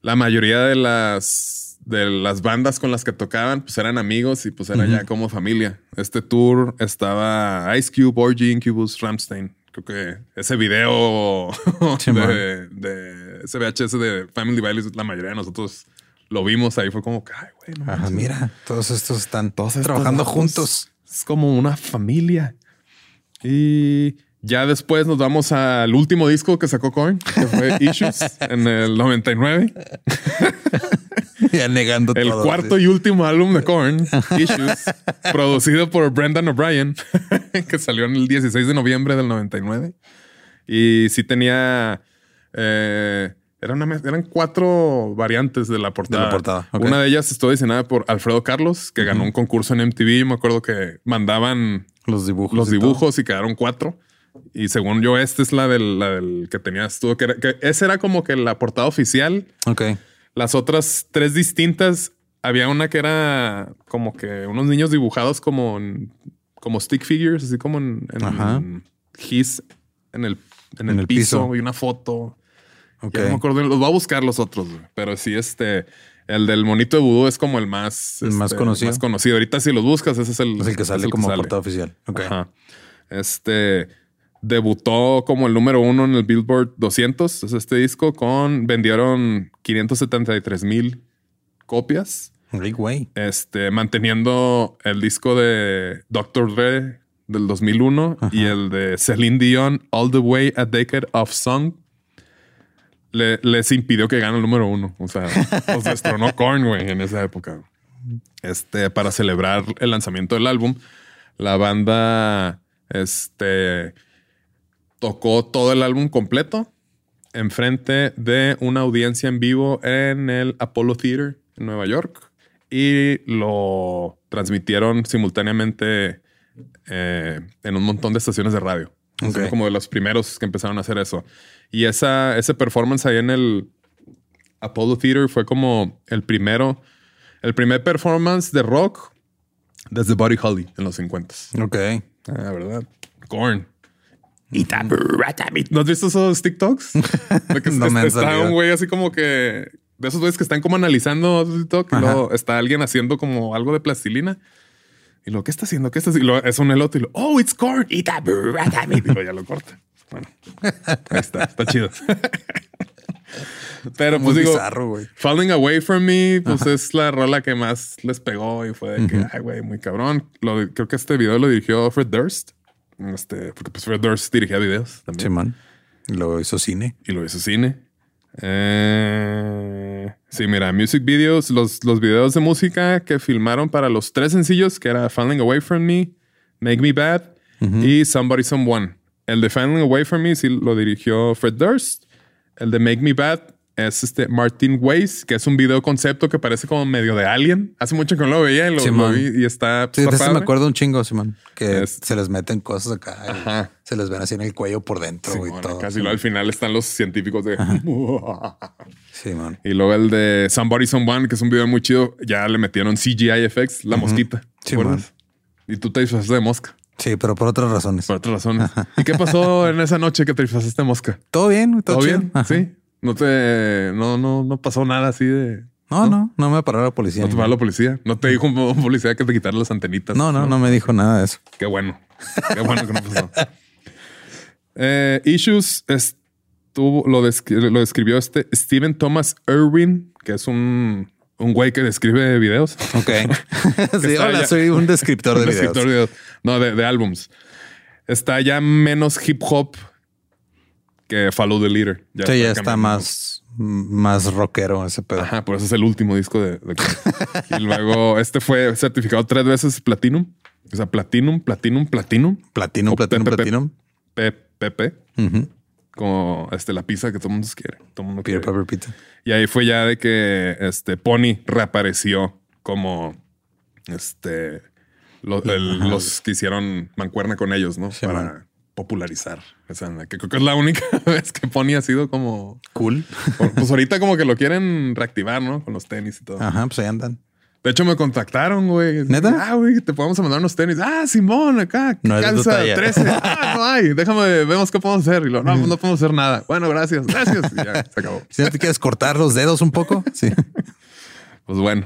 la mayoría de las, de las bandas con las que tocaban pues eran amigos y pues era ya como familia. Este tour estaba Ice Cube, Orgy, Incubus, Ramstein. Creo que ese video [laughs] Sí, de, de ese VHS de Family Values, la mayoría de nosotros lo vimos ahí. Fue como que, ay, güey, no Ajá, manches. mira, todos estos están Todos estos trabajando juntos. Es como una familia. Y ya después nos vamos al último disco que sacó Korn, que fue [laughs] Issues en el 99. [laughs] [laughs] ya negando El todo. cuarto y último álbum de Korn, [laughs] Issues, producido por Brendan O'Brien, [laughs] que salió en el 16 de noviembre del 99. Y sí tenía... eh, era una mez- eran cuatro variantes de la portada. De la portada, ok. Una de ellas estuvo diseñada por Alfredo Carlos, que ganó un concurso en MTV. Me acuerdo que mandaban Los dibujos. los y dibujos y quedaron cuatro. Y según yo, esta es la del, la del que tenías tú, que, era- que esa era como que la portada oficial. Ok. Las otras tres distintas, había una que era como que unos niños dibujados como, en- como stick figures, así como en, en Ajá. his, en el, en el, En el piso, piso. y una foto. Ok. Ya no me acuerdo, los voy a buscar los otros, pero sí, este, el del monito de vudú es como el más, El más este, conocido. más conocido. Ahorita si los buscas, ese es el, Es el que sale como portada oficial. Ok. Ajá. Este debutó como el número uno en el Billboard 200. Es este disco con vendieron 573 mil copias. Ay, güey. Este manteniendo el disco de Dr. Dre del 2001 y Ajá. el de Celine Dion All the Way a Decade of Song. Le- les impidió que gane el número uno. O sea, [laughs] los destronó Korn, güey, en esa época. Este, para celebrar el lanzamiento del álbum, la banda, este, tocó todo el álbum completo enfrente de una audiencia en vivo en el Apollo Theater en Nueva York y lo transmitieron simultáneamente eh, en un montón de estaciones de radio. Ok. Son como de los primeros que empezaron a hacer eso. Y esa, ese performance ahí en el Apollo Theater fue como el primero, el primer performance de rock desde Buddy Holly en los 50. Ok. Ah, ¿verdad? Korn. ¿No has visto esos TikToks? [laughs] De que No me está un güey así como que de esos güeyes que están como analizando TikTok y Ajá. luego está alguien haciendo como algo de plastilina. Y lo, ¿qué está haciendo? ¿Qué está haciendo? Y luego es un elote y lo, oh, it's corn. Y luego ya lo corta. Bueno, ahí está, está chido. [laughs] Pero Muy pues digo, bizarro. Falling Away From Me, pues es la rola que más les pegó y fue de que, Ujú. ay, güey, muy cabrón. Lo- creo que este video lo dirigió Fred Durst. Este, porque pues Fred Durst dirigía videos también. Simón. Y luego hizo cine. Y lo hizo cine. Eh, sí, mira, music videos, los, los videos de música que filmaron para los tres sencillos, que era Falling Away From Me, Make Me Bad y Somebody Someone. El de Falling Away From Me sí lo dirigió Fred Durst. El de Make Me Bad es este Martin Weiss, que es un video concepto que parece como medio de Alien. Hace mucho que no lo veía y lo, vi y está... Sí, está me acuerdo un chingo, Simón. Que Es- se les meten cosas acá. Ajá. Se les ven así en el cuello por dentro Sí, y todo. casi luego al final están los científicos de... [laughs] Simón. Y luego el de Somebody Someone, que es un video muy chido, ya le metieron CGI effects, la mosquita. ¿te Sí, acuerdas? Y tú te disfrazaste de mosca, Sí, pero por otras razones. por otras razones. ¿Y qué pasó en esa noche que te disfrazaste de mosca? ¿Todo bien? ¿Todo, ¿Todo bien? Ajá. Sí. No te, no, no, no pasó nada así de. No, no, no, me paró la policía. No te paró la policía. No te dijo un policía que te quitara las antenitas. No, no, no, me dijo nada de eso. Qué bueno. Qué bueno que no pasó. [laughs] Eh, Issues estuvo, lo, descri- lo describió este Steven Thomas Irwin, que es un, un güey que describe videos. Ok. [laughs] [laughs] sí, hola, ya- soy un descriptor de Un videos. escritor de videos. No, de, de álbums. Está ya menos hip hop que Follow the Leader. Sí, ya está más, más rockero ese pedo. Ajá, por eso es el último disco de. [laughs] Y luego este fue certificado tres veces Platinum. O sea, Platinum, Platinum, Platinum. Platinum, platinum, platinum. PPP. Como este, la pizza que todo el mundo quiere. Todo mundo quiere. Pizza. Y ahí fue ya de que este Pony reapareció como este lo- el- los que hicieron mancuerna con ellos, ¿no? Sí, Para man. Popularizar esa onda, que creo que es la única [laughs] vez que Pony ha sido como Cool. pues ahorita como que lo quieren reactivar, ¿no? Con los tenis y todo. Ajá, pues ahí andan. De hecho, me contactaron, güey. ¿Neta? Ah, güey, te podemos mandar unos tenis. Ah, Simón, acá. No calza talla. [laughs] 13. Ah, no hay. Déjame, vemos qué podemos hacer. Y lo, no, no podemos hacer nada. Bueno, gracias, gracias. Y ya, se acabó. Si no te quieres cortar los dedos un poco, sí. Pues bueno,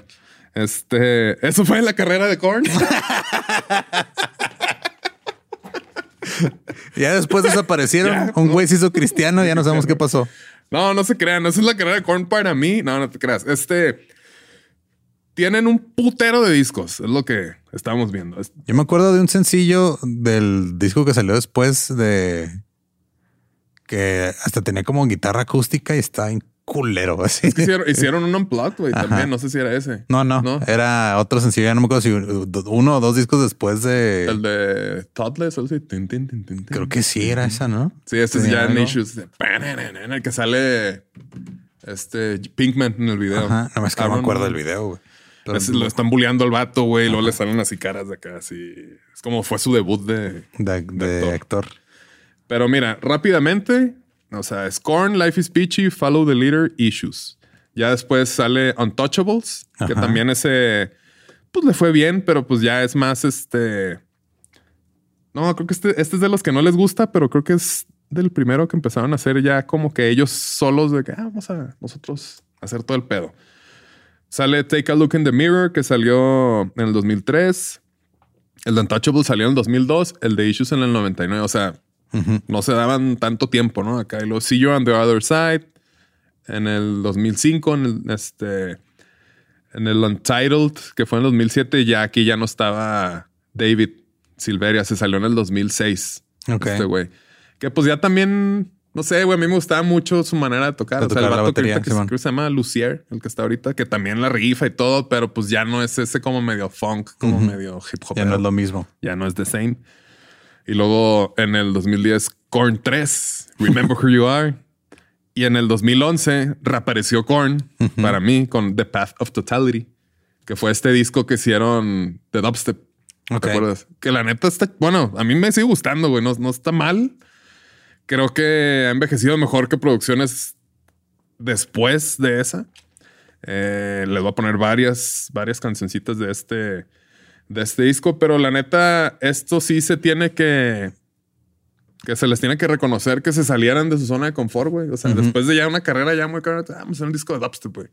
este, eso fue la carrera de Korn. [laughs] [laughs] Ya después desaparecieron. Un güey se hizo cristiano, ya no [laughs] sabemos qué pasó. No, no se crean. Esa es la carrera de Korn para mí. No, no te creas. Este, tienen un putero de discos. Es lo que estamos viendo. Yo me acuerdo de un sencillo del disco que salió después de que hasta tenía como guitarra acústica y en culero. Así. hicieron, hicieron un unplugged, güey. También no sé si era ese. No, no, ¿No? era otro sencillo. Ya no me acuerdo si uno o dos discos después de. El de Toddless, algo así. Creo que sí era esa, ¿no? Sí, este es ya en. Issues. En el que sale este Pinkman en el video. Ajá, no que no me acuerdo del video, güey. Es- lo están bulleando al vato, güey. y Luego le salen así caras de acá, así. Es como fue su debut de. de, de actor. actor. Pero mira, rápidamente, o sea, Scorn, Life is Peachy, Follow the Leader, Issues. Ya después sale Untouchables, que Ajá. también ese, pues le fue bien, pero pues ya es más este. No, creo que este, este es de los que no les gusta, pero creo que es del primero que empezaron a hacer ya como que ellos solos de que ah, vamos a nosotros hacer todo el pedo. Sale Take a Look in the Mirror, que salió en el 2003. El de Untouchables salió en el 2002. El de Issues en el 99. O sea, No se daban tanto tiempo, ¿no? Acá y lo See You on the Other Side en el 2005, en el, este, en el Untitled, que fue en el 2007, ya aquí ya no estaba David Silveria, se salió en el 2006. Ok. Este güey. Que pues ya también, no sé, güey, a mí me gustaba mucho su manera de tocar. De o sea, el tocar vato que, batería, ahorita que, creo que se llama Lucier, el que está ahorita, que también la rifa y todo, pero pues ya no es ese como medio funk, como medio hip hop Ya no es lo mismo. ya no es The Same. Y luego en el 2010, Korn 3, Remember Who You Are. Y en el 2011 reapareció Korn para mí con The Path of Totality, que fue este disco que hicieron de dubstep. Ok. ¿Te acuerdas? Que la neta está, bueno, a mí me sigue gustando, güey, no, no está mal. Creo que ha envejecido mejor que producciones después de esa. Eh, les voy a poner varias, varias cancioncitas de este, de este disco, pero la neta, esto sí se tiene que, que se les tiene que reconocer que se salieran de su zona de confort, güey. O sea, después de ya una carrera ya muy cara, "Ah, vamos a hacer un disco de dubstep, güey.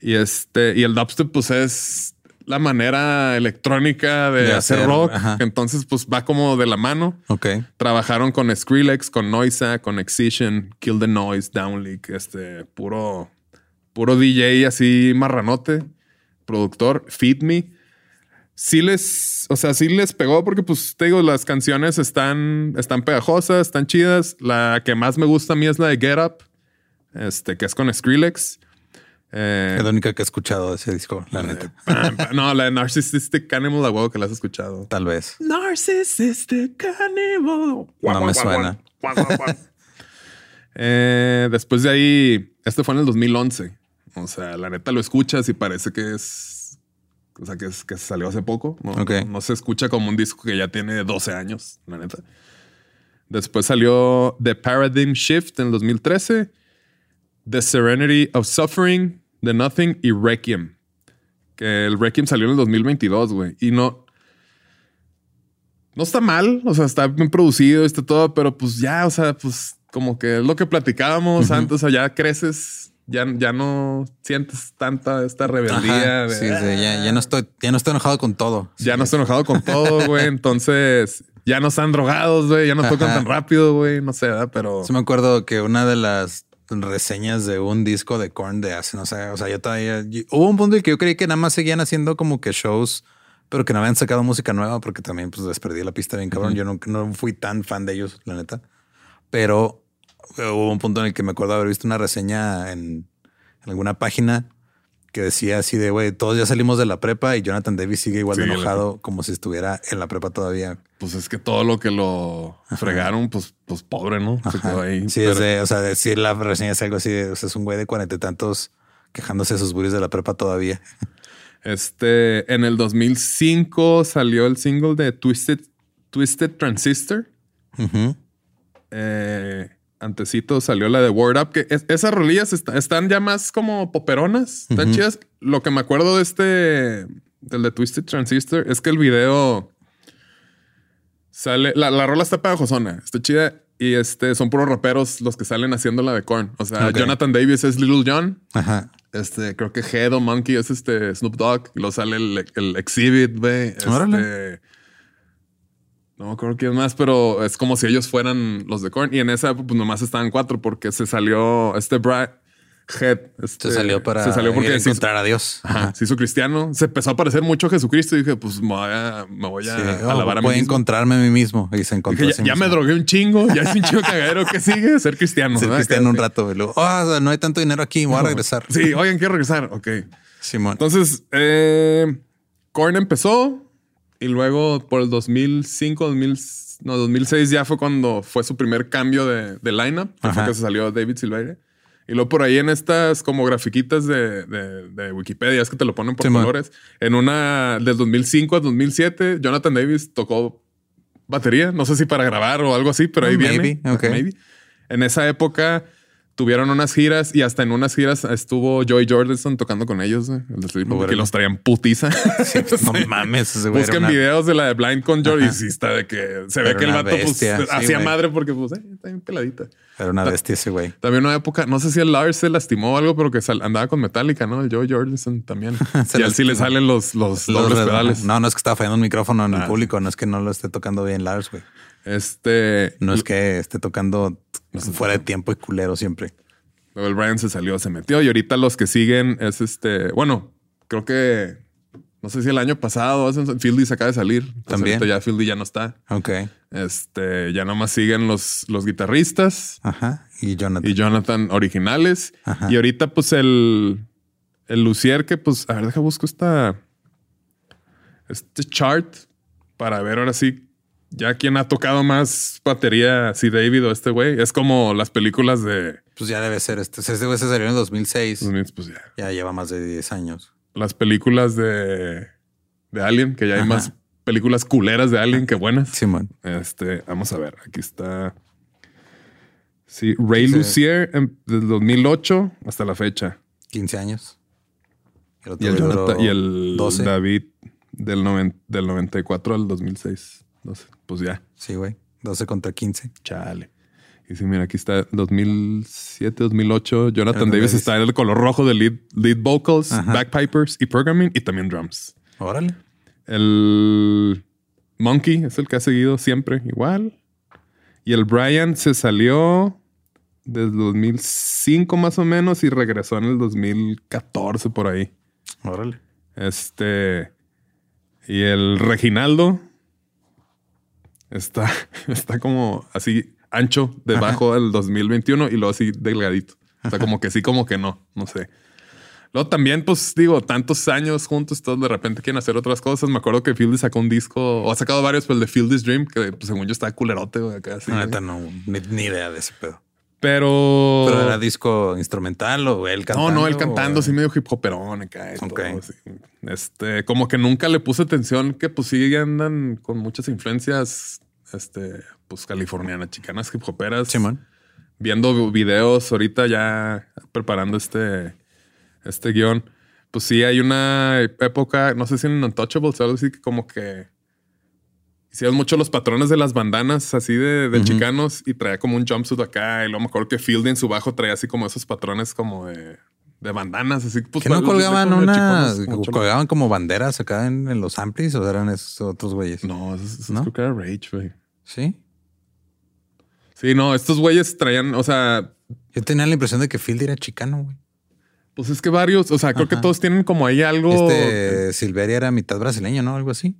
Y este, y el dubstep, pues es la manera electrónica de, De hacer, hacer, rock. ajá. Entonces, pues va como de la mano. Ok. Trabajaron con Skrillex, con Noisa, con Excision, Kill the Noise, Downleak, este puro, puro DJ así marranote, productor, Feed Me. Sí les, o sea, sí les pegó porque pues te digo, las canciones están, están pegajosas, están chidas. La que más me gusta a mí es la de Get Up, este, que es con Skrillex. Eh, Es la única que he escuchado de ese disco, la neta. no, la de Narcissistic Animal, la huevo que la has escuchado. Tal vez. Narcissistic Animal. No me suena. [laughs] Eh, después de ahí, este fue en el 2011. O sea, la neta lo escuchas y parece que es. O sea, que, es, que salió hace poco. No, Ok. no, no se escucha como un disco que ya tiene 12 años, la neta. Después salió The Paradigm Shift en el 2013. The Serenity of Suffering, The Nothing y Requiem. Que el Requiem salió en el 2022, güey. Y no. No está mal, o sea, está bien producido, está todo, pero pues ya, o sea, pues como que es lo que platicábamos antes, o sea, ya creces ya, ya no sientes tanta esta rebeldía. Ajá, de, sí, sí, ya, ya no estoy, ya no estoy enojado con todo. Ya no estoy enojado con todo, [laughs] güey. Entonces, ya no están drogados, güey. Ya no tocan Ajá. tan rápido, güey. No sé, ¿verdad? Pero Sí me acuerdo que una de las reseñas de un disco de Korn de hace, no sé, o sea, yo todavía... yo- hubo un punto en que yo creí que nada más seguían haciendo como que shows, pero que no habían sacado música nueva porque también pues les perdí la pista bien cabrón. Yo no, no fui tan fan de ellos, la neta. Pero hubo un punto en el que me acuerdo haber visto una reseña en, en alguna página que decía así de, güey, todos ya salimos de la prepa y Jonathan Davis sigue igual de la enojado como si estuviera en la prepa todavía. pues es que todo lo que lo fregaron, pues, pues pobre, ¿no? Se quedó ahí. Sí, Pero- es de, o sea, decir la reseña es algo así, de, o sea, es un güey de cuarenta y tantos quejándose de sus buris de la prepa todavía. [laughs] Este, en el 2005 salió el single de Twisted, Twisted Transistor. Ujú. Eh, antecito salió la de Word Up, que es- esas rolillas está- están ya más como poperonas, están chidas. Lo que me acuerdo de este, del de Twisted Transistor, es que el video sale, la, la rola está pegajosona, está chida. Y este son puros raperos los que salen haciendo la de Korn. O sea. Jonathan Davis es Little John. Ajá. Este, creo que Head o Monkey es este Snoop Dogg. Y luego sale el, el Exhibit, güey. Este. No me acuerdo quién más, pero es como si ellos fueran los de Korn. Y en esa, pues nomás estaban cuatro porque se salió este Brad Head. este, Se salió para Se salió porque hizo, encontrar a Dios. ajá, se hizo cristiano. Se empezó a parecer mucho a Jesucristo. Y dije, pues me voy a, me voy a Sí. Oh, alabar a mí voy a mismo. encontrarme a mí mismo. Y se encontró Dije, a sí ya, me drogué un chingo. Ya es un chingo cagadero. ¿Qué sigue? Ser cristiano. Ser ¿verdad? cristiano un rato. Luego, "Oh, no hay tanto dinero aquí, voy a regresar. Sí, oigan, quiero regresar. Ok. Simón. Entonces, eh, Korn empezó y luego por el 2005, 2000, no, 2006 ya fue cuando fue su primer cambio de, de lineup, que fue que se salió David Silveira. Y luego por ahí en estas como grafiquitas de, de- de Wikipedia, es que te lo ponen por Sí, man. colores. En una del 2005 a 2007, Jonathan Davis tocó batería, no sé si para grabar o algo así, pero ahí viene. maybe, ok. Maybe. En esa época tuvieron unas giras y hasta en unas giras estuvo Joy Jordison tocando con ellos, güey, el de que los traían putiza. [laughs] No [laughs] mames. ese güey Busquen una- videos de la de Blind con Joy y Ajá. sí está de que se ve que el vato pues, sí, hacía güey. madre porque pues eh, está bien peladita. Era una bestia ese güey. También una época, no sé si el Lars se lastimó o algo, pero que andaba con Metallica, ¿no? El Joy Jordison también. [laughs] Y a él sí le salen los, los Los dobles pedales. No, no es que estaba fallando un micrófono en el Ah, público, no es que no lo esté tocando bien Lars, güey. Este. No es que esté tocando fuera de tiempo y culero siempre. Luego el Brian se salió, se metió y ahorita los que siguen es este, bueno, creo que no sé si el año pasado Fieldy se acaba de salir. También. ya Fieldy ya no está. Ok. Este, ya nomás siguen los, los guitarristas Ajá. Y Jonathan. y Jonathan originales. Ajá. Y ahorita, pues, el, el Lucier que, pues, a ver, deja busco esta este chart para ver ahora sí ya quién ha tocado más batería, si David o este güey. Es como las películas de Pues ya debe ser este. Este güey se salió en 2006. pues ya. Ya lleva más de 10 años. las películas de, de Alien, que ya hay Ajá. más películas culeras de Alien que buenas. Simón. Este, vamos a ver, aquí está. Sí, Ray Sí. Lucier en- del 2008 hasta la fecha. 15 años. El Y el, Jonathan- y el 12. David del, noven- del 94 al 2006. 12. Pues ya, Sí, güey. 12 contra 15. chale. Y sí, mira, aquí está 2007, 2008. Jonathan Jonathan Davis Davis. está en el color rojo de lead, lead vocals, Ajá. backpipers y programming y también drums. Órale. El Monkey es el que ha seguido siempre igual. Y el Brian se salió desde 2005 más o menos y regresó en el 2014 por ahí. Órale. Este. Y el Reginaldo está, [laughs] está como así ancho debajo del 2021 y luego así delgadito. O sea, como que sí, como que no, no sé. Luego también, pues digo, tantos años juntos, todos de repente quieren hacer otras cosas. Me acuerdo que Fieldy sacó un disco, o ha sacado varios, pero el de Fieldy's Dream, que pues, según yo está culerote, güey, acá así. Neta no, ni, ni idea de ese pedo. Pero. ¿Pero era disco instrumental o él cantando? No, no, él cantando, o- sí medio hip hoperón acá. todo, sí. Este, como que nunca le puse atención que pues sí andan con muchas influencias, este, pues californianas, chicanas hip hoperas. Simón. Viendo videos ahorita ya preparando este, este guion. Pues sí, hay una época, no sé si en Untouchables o algo así, que como que hicieron mucho los patrones de las bandanas así de, de chicanos y traía como un jumpsuit acá. Y luego me acuerdo que Field en su bajo traía así como esos patrones como de, de bandanas. Así pues, Que no los- colgaban los una, chicanos, mucho- colgaban como banderas acá en, en los amplis o eran esos otros güeyes. No, eso, eso ¿No? creo que era Rage, güey. Sí. Sí, no, estos güeyes traían, o sea, Yo tenía la impresión de que Field era chicano, güey. pues es que varios, o sea, creo que todos tienen como ahí algo. Este Silveria era mitad brasileño, ¿no? Algo así.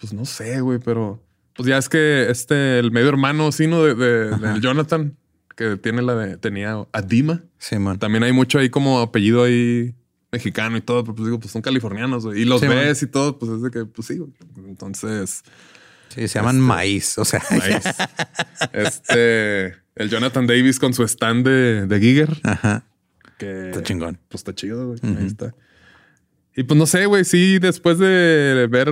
Pues no sé, güey, pero pues ya es que este, el medio hermano, sino de, de- Jonathan, que tiene la de, tenía Adima. Sí, man. También hay mucho ahí como apellido ahí mexicano y todo, pero pues digo, pues son californianos, güey. Y los Sí, ves y todo, pues es de que, pues sí, güey. Entonces, Sí, se llaman maíz. O sea, nice. este, el Jonathan Davis con su stand de, de Giger, ajá. que Está chingón. pues está chido, güey. Ahí está. Y pues no sé, güey, sí, después de ver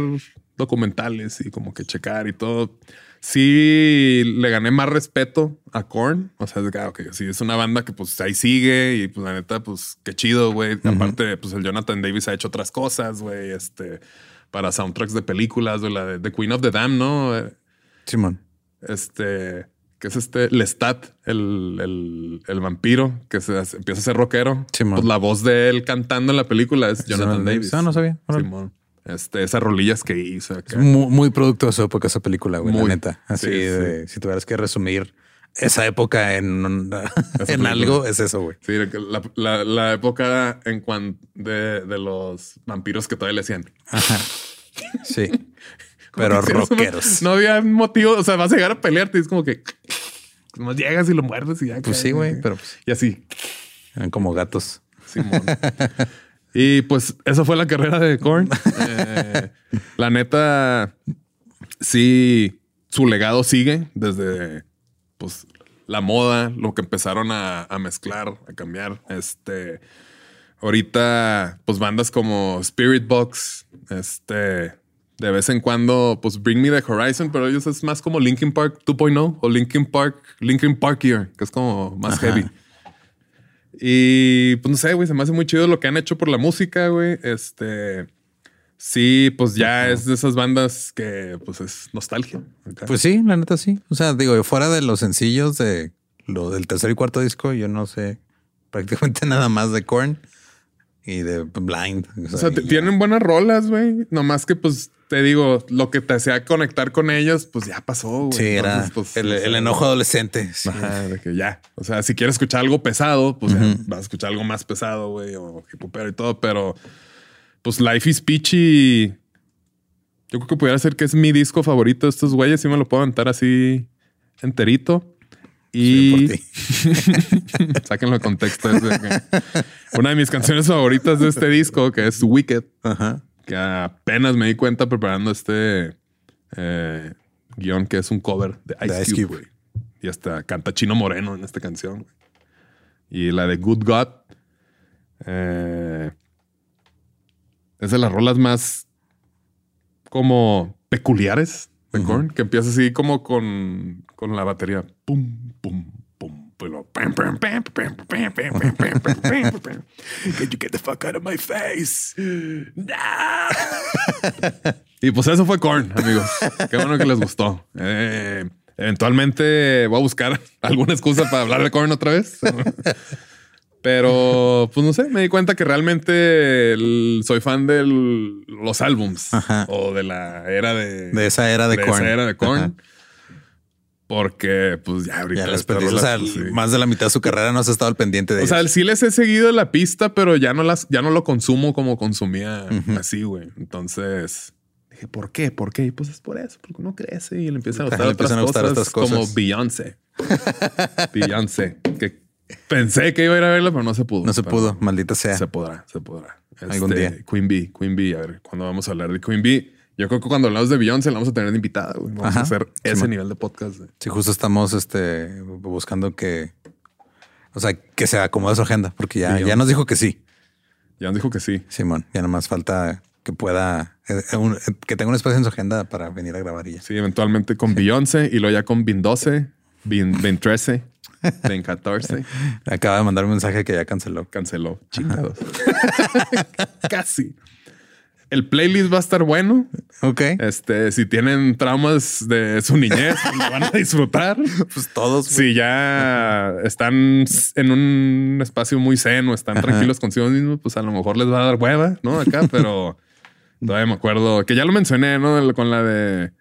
documentales y como que checar y todo, sí le gané más respeto a Korn. O sea, es que, ah, ok, sí, es una banda que pues ahí sigue y pues la neta, pues qué chido, güey. Aparte, pues el Jonathan Davis ha hecho otras cosas, güey, este, para soundtracks de películas, güey, la de The Queen of the Dam, ¿no? Simón. Este, que es este Lestat, el, el, el vampiro que se hace- empieza a ser rockero. Simón. pues la voz de él cantando en la película es Jonathan Davis. Ah, no sabía. Simón. Este, esas rolillas que hizo acá. Es muy, muy producto de su época esa película, güey. La Muy. neta. Así Sí, de, si tuvieras que resumir esa época en, [laughs] en algo, es eso, güey. Sí, la, la- la época en cuanto de, de los vampiros que todavía le hacían. Sí. [laughs] Pero rockeros. No, no había motivo. O sea, vas a llegar a pelearte y es como que nomás llegas y lo muerdes y ya. Pues sí, güey, pero pues, Y así. eran como gatos. Simón. [laughs] y pues esa fue la carrera de Korn. [laughs] Eh, la neta, sí, su legado sigue desde pues la moda, lo que empezaron a, a mezclar, a cambiar. Este, ahorita, pues bandas como Spirit Box, este, de vez en cuando, pues Bring Me the Horizon, pero ellos es más como Linkin Park 2.0 o Linkin Park, Linkin Parkier, que es como más Ajá. heavy. Y pues no sé, güey, se me hace muy chido lo que han hecho por la música, güey. Este, sí, pues ya es de esas bandas que pues es nostalgia. Pues sí, la neta sí. O sea, digo, fuera de los sencillos de lo del tercer y cuarto disco, yo no sé prácticamente [laughs] nada más de Korn y de Blind. o sea, tienen buenas rolas, güey. Nomás que pues te digo, lo que te hacía conectar con ellos, pues ya pasó, güey. Sí, era pues, el, enojo adolescente. Sí. Ajá, de que ya. O sea, si quieres escuchar algo pesado, pues ya vas a escuchar algo más pesado, güey, o hip hopero y todo. Pero, pues Life is Peachy. Yo creo que pudiera ser que es mi disco favorito de estos güeyes. Sí me lo puedo aventar así enterito. Y [laughs] sáquenlo de contexto. una de mis canciones favoritas de este disco, que es Wicked, Ajá. que apenas me di cuenta preparando este eh, guion que es un cover de Ice, De Ice Cube, Cube. Y hasta canta Chino Moreno en esta canción. Y la de Good God eh, es de las rolas más como peculiares de Korn, que empieza así como con, con la batería. Pum, pum, pum. Pero pam, pam, pam, pam, pam, pam, pam, pam. Can you get the fuck out of my face? No. y pues eso fue Korn, amigos. Qué bueno que les gustó. Eh, eventualmente voy a buscar alguna excusa para hablar de Korn otra vez. Pero, pues no sé, me di cuenta que realmente el- soy fan de los álbums o de la era de, De esa era de, de Korn. esa era de Korn. Ajá. Porque, pues ya ahorita. Ya les perdí. O sea, pues, sí. más de la mitad de su carrera no has estado al pendiente de O sea, sí les he seguido la pista, pero ya no las, ya no lo consumo como consumía así, güey. Entonces dije, ¿por qué? ¿Por qué? Y pues es por eso, porque uno crece y le empiezan a gustar, le otras, empiezan a gustar cosas, otras cosas. como Beyoncé. [laughs] Beyoncé, que pensé que iba a ir a verla, pero no se pudo. no se pudo, maldita sea. Se podrá, se podrá. Algún Este, día. Queen Bee, Queen Bee. A ver, cuando vamos a hablar de Queen Bee, yo creo que cuando hablamos de Beyoncé la vamos a tener invitada, güey. Vamos Ajá. a hacer ese nivel de podcast. güey. Sí, justo estamos este, buscando que, o sea, que se acomode su agenda, porque ya, Beyoncé. ya nos dijo que sí, Ya nos dijo que sí. Simón. Ya nomás falta que pueda, eh, eh, un- eh, que tenga un espacio en su agenda para venir a grabar y ya. Sí, eventualmente con Beyoncé y luego ya con Bin 12, Bin, Bin 13, Bin 14. Acaba de mandar un mensaje que ya canceló. Canceló. [laughs] Chingados. [laughs] Casi. El playlist va a estar bueno. Ok. Este, si tienen traumas de su niñez, [laughs] lo van a disfrutar. Pues todos. güey. Si ya están en un espacio muy zen o están Ajá. tranquilos consigo mismos, pues a lo mejor les va a dar hueva, ¿no? Acá, [laughs] pero todavía me acuerdo que ya lo mencioné, ¿no? Con la de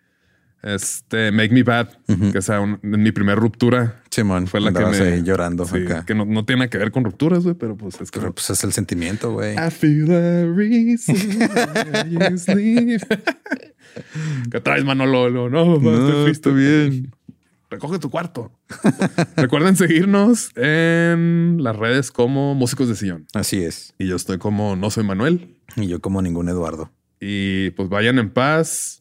este Make Me Bad, que es mi primera ruptura. Simón Fue la que me ahí llorando Sí, acá. que no, no tiene que ver con rupturas, güey, pero pues es que Pero pues es el sentimiento, güey. I feel a reason why you [laughs] sleep. ¿Qué traes, Manolo? No, no, estoy triste. bien. Recoge tu cuarto. [laughs] Recuerden seguirnos en las redes como Músicos de Sillón. Así es. Y yo estoy como No Soy Manuel. Y yo como ningún Eduardo. Y pues vayan en paz.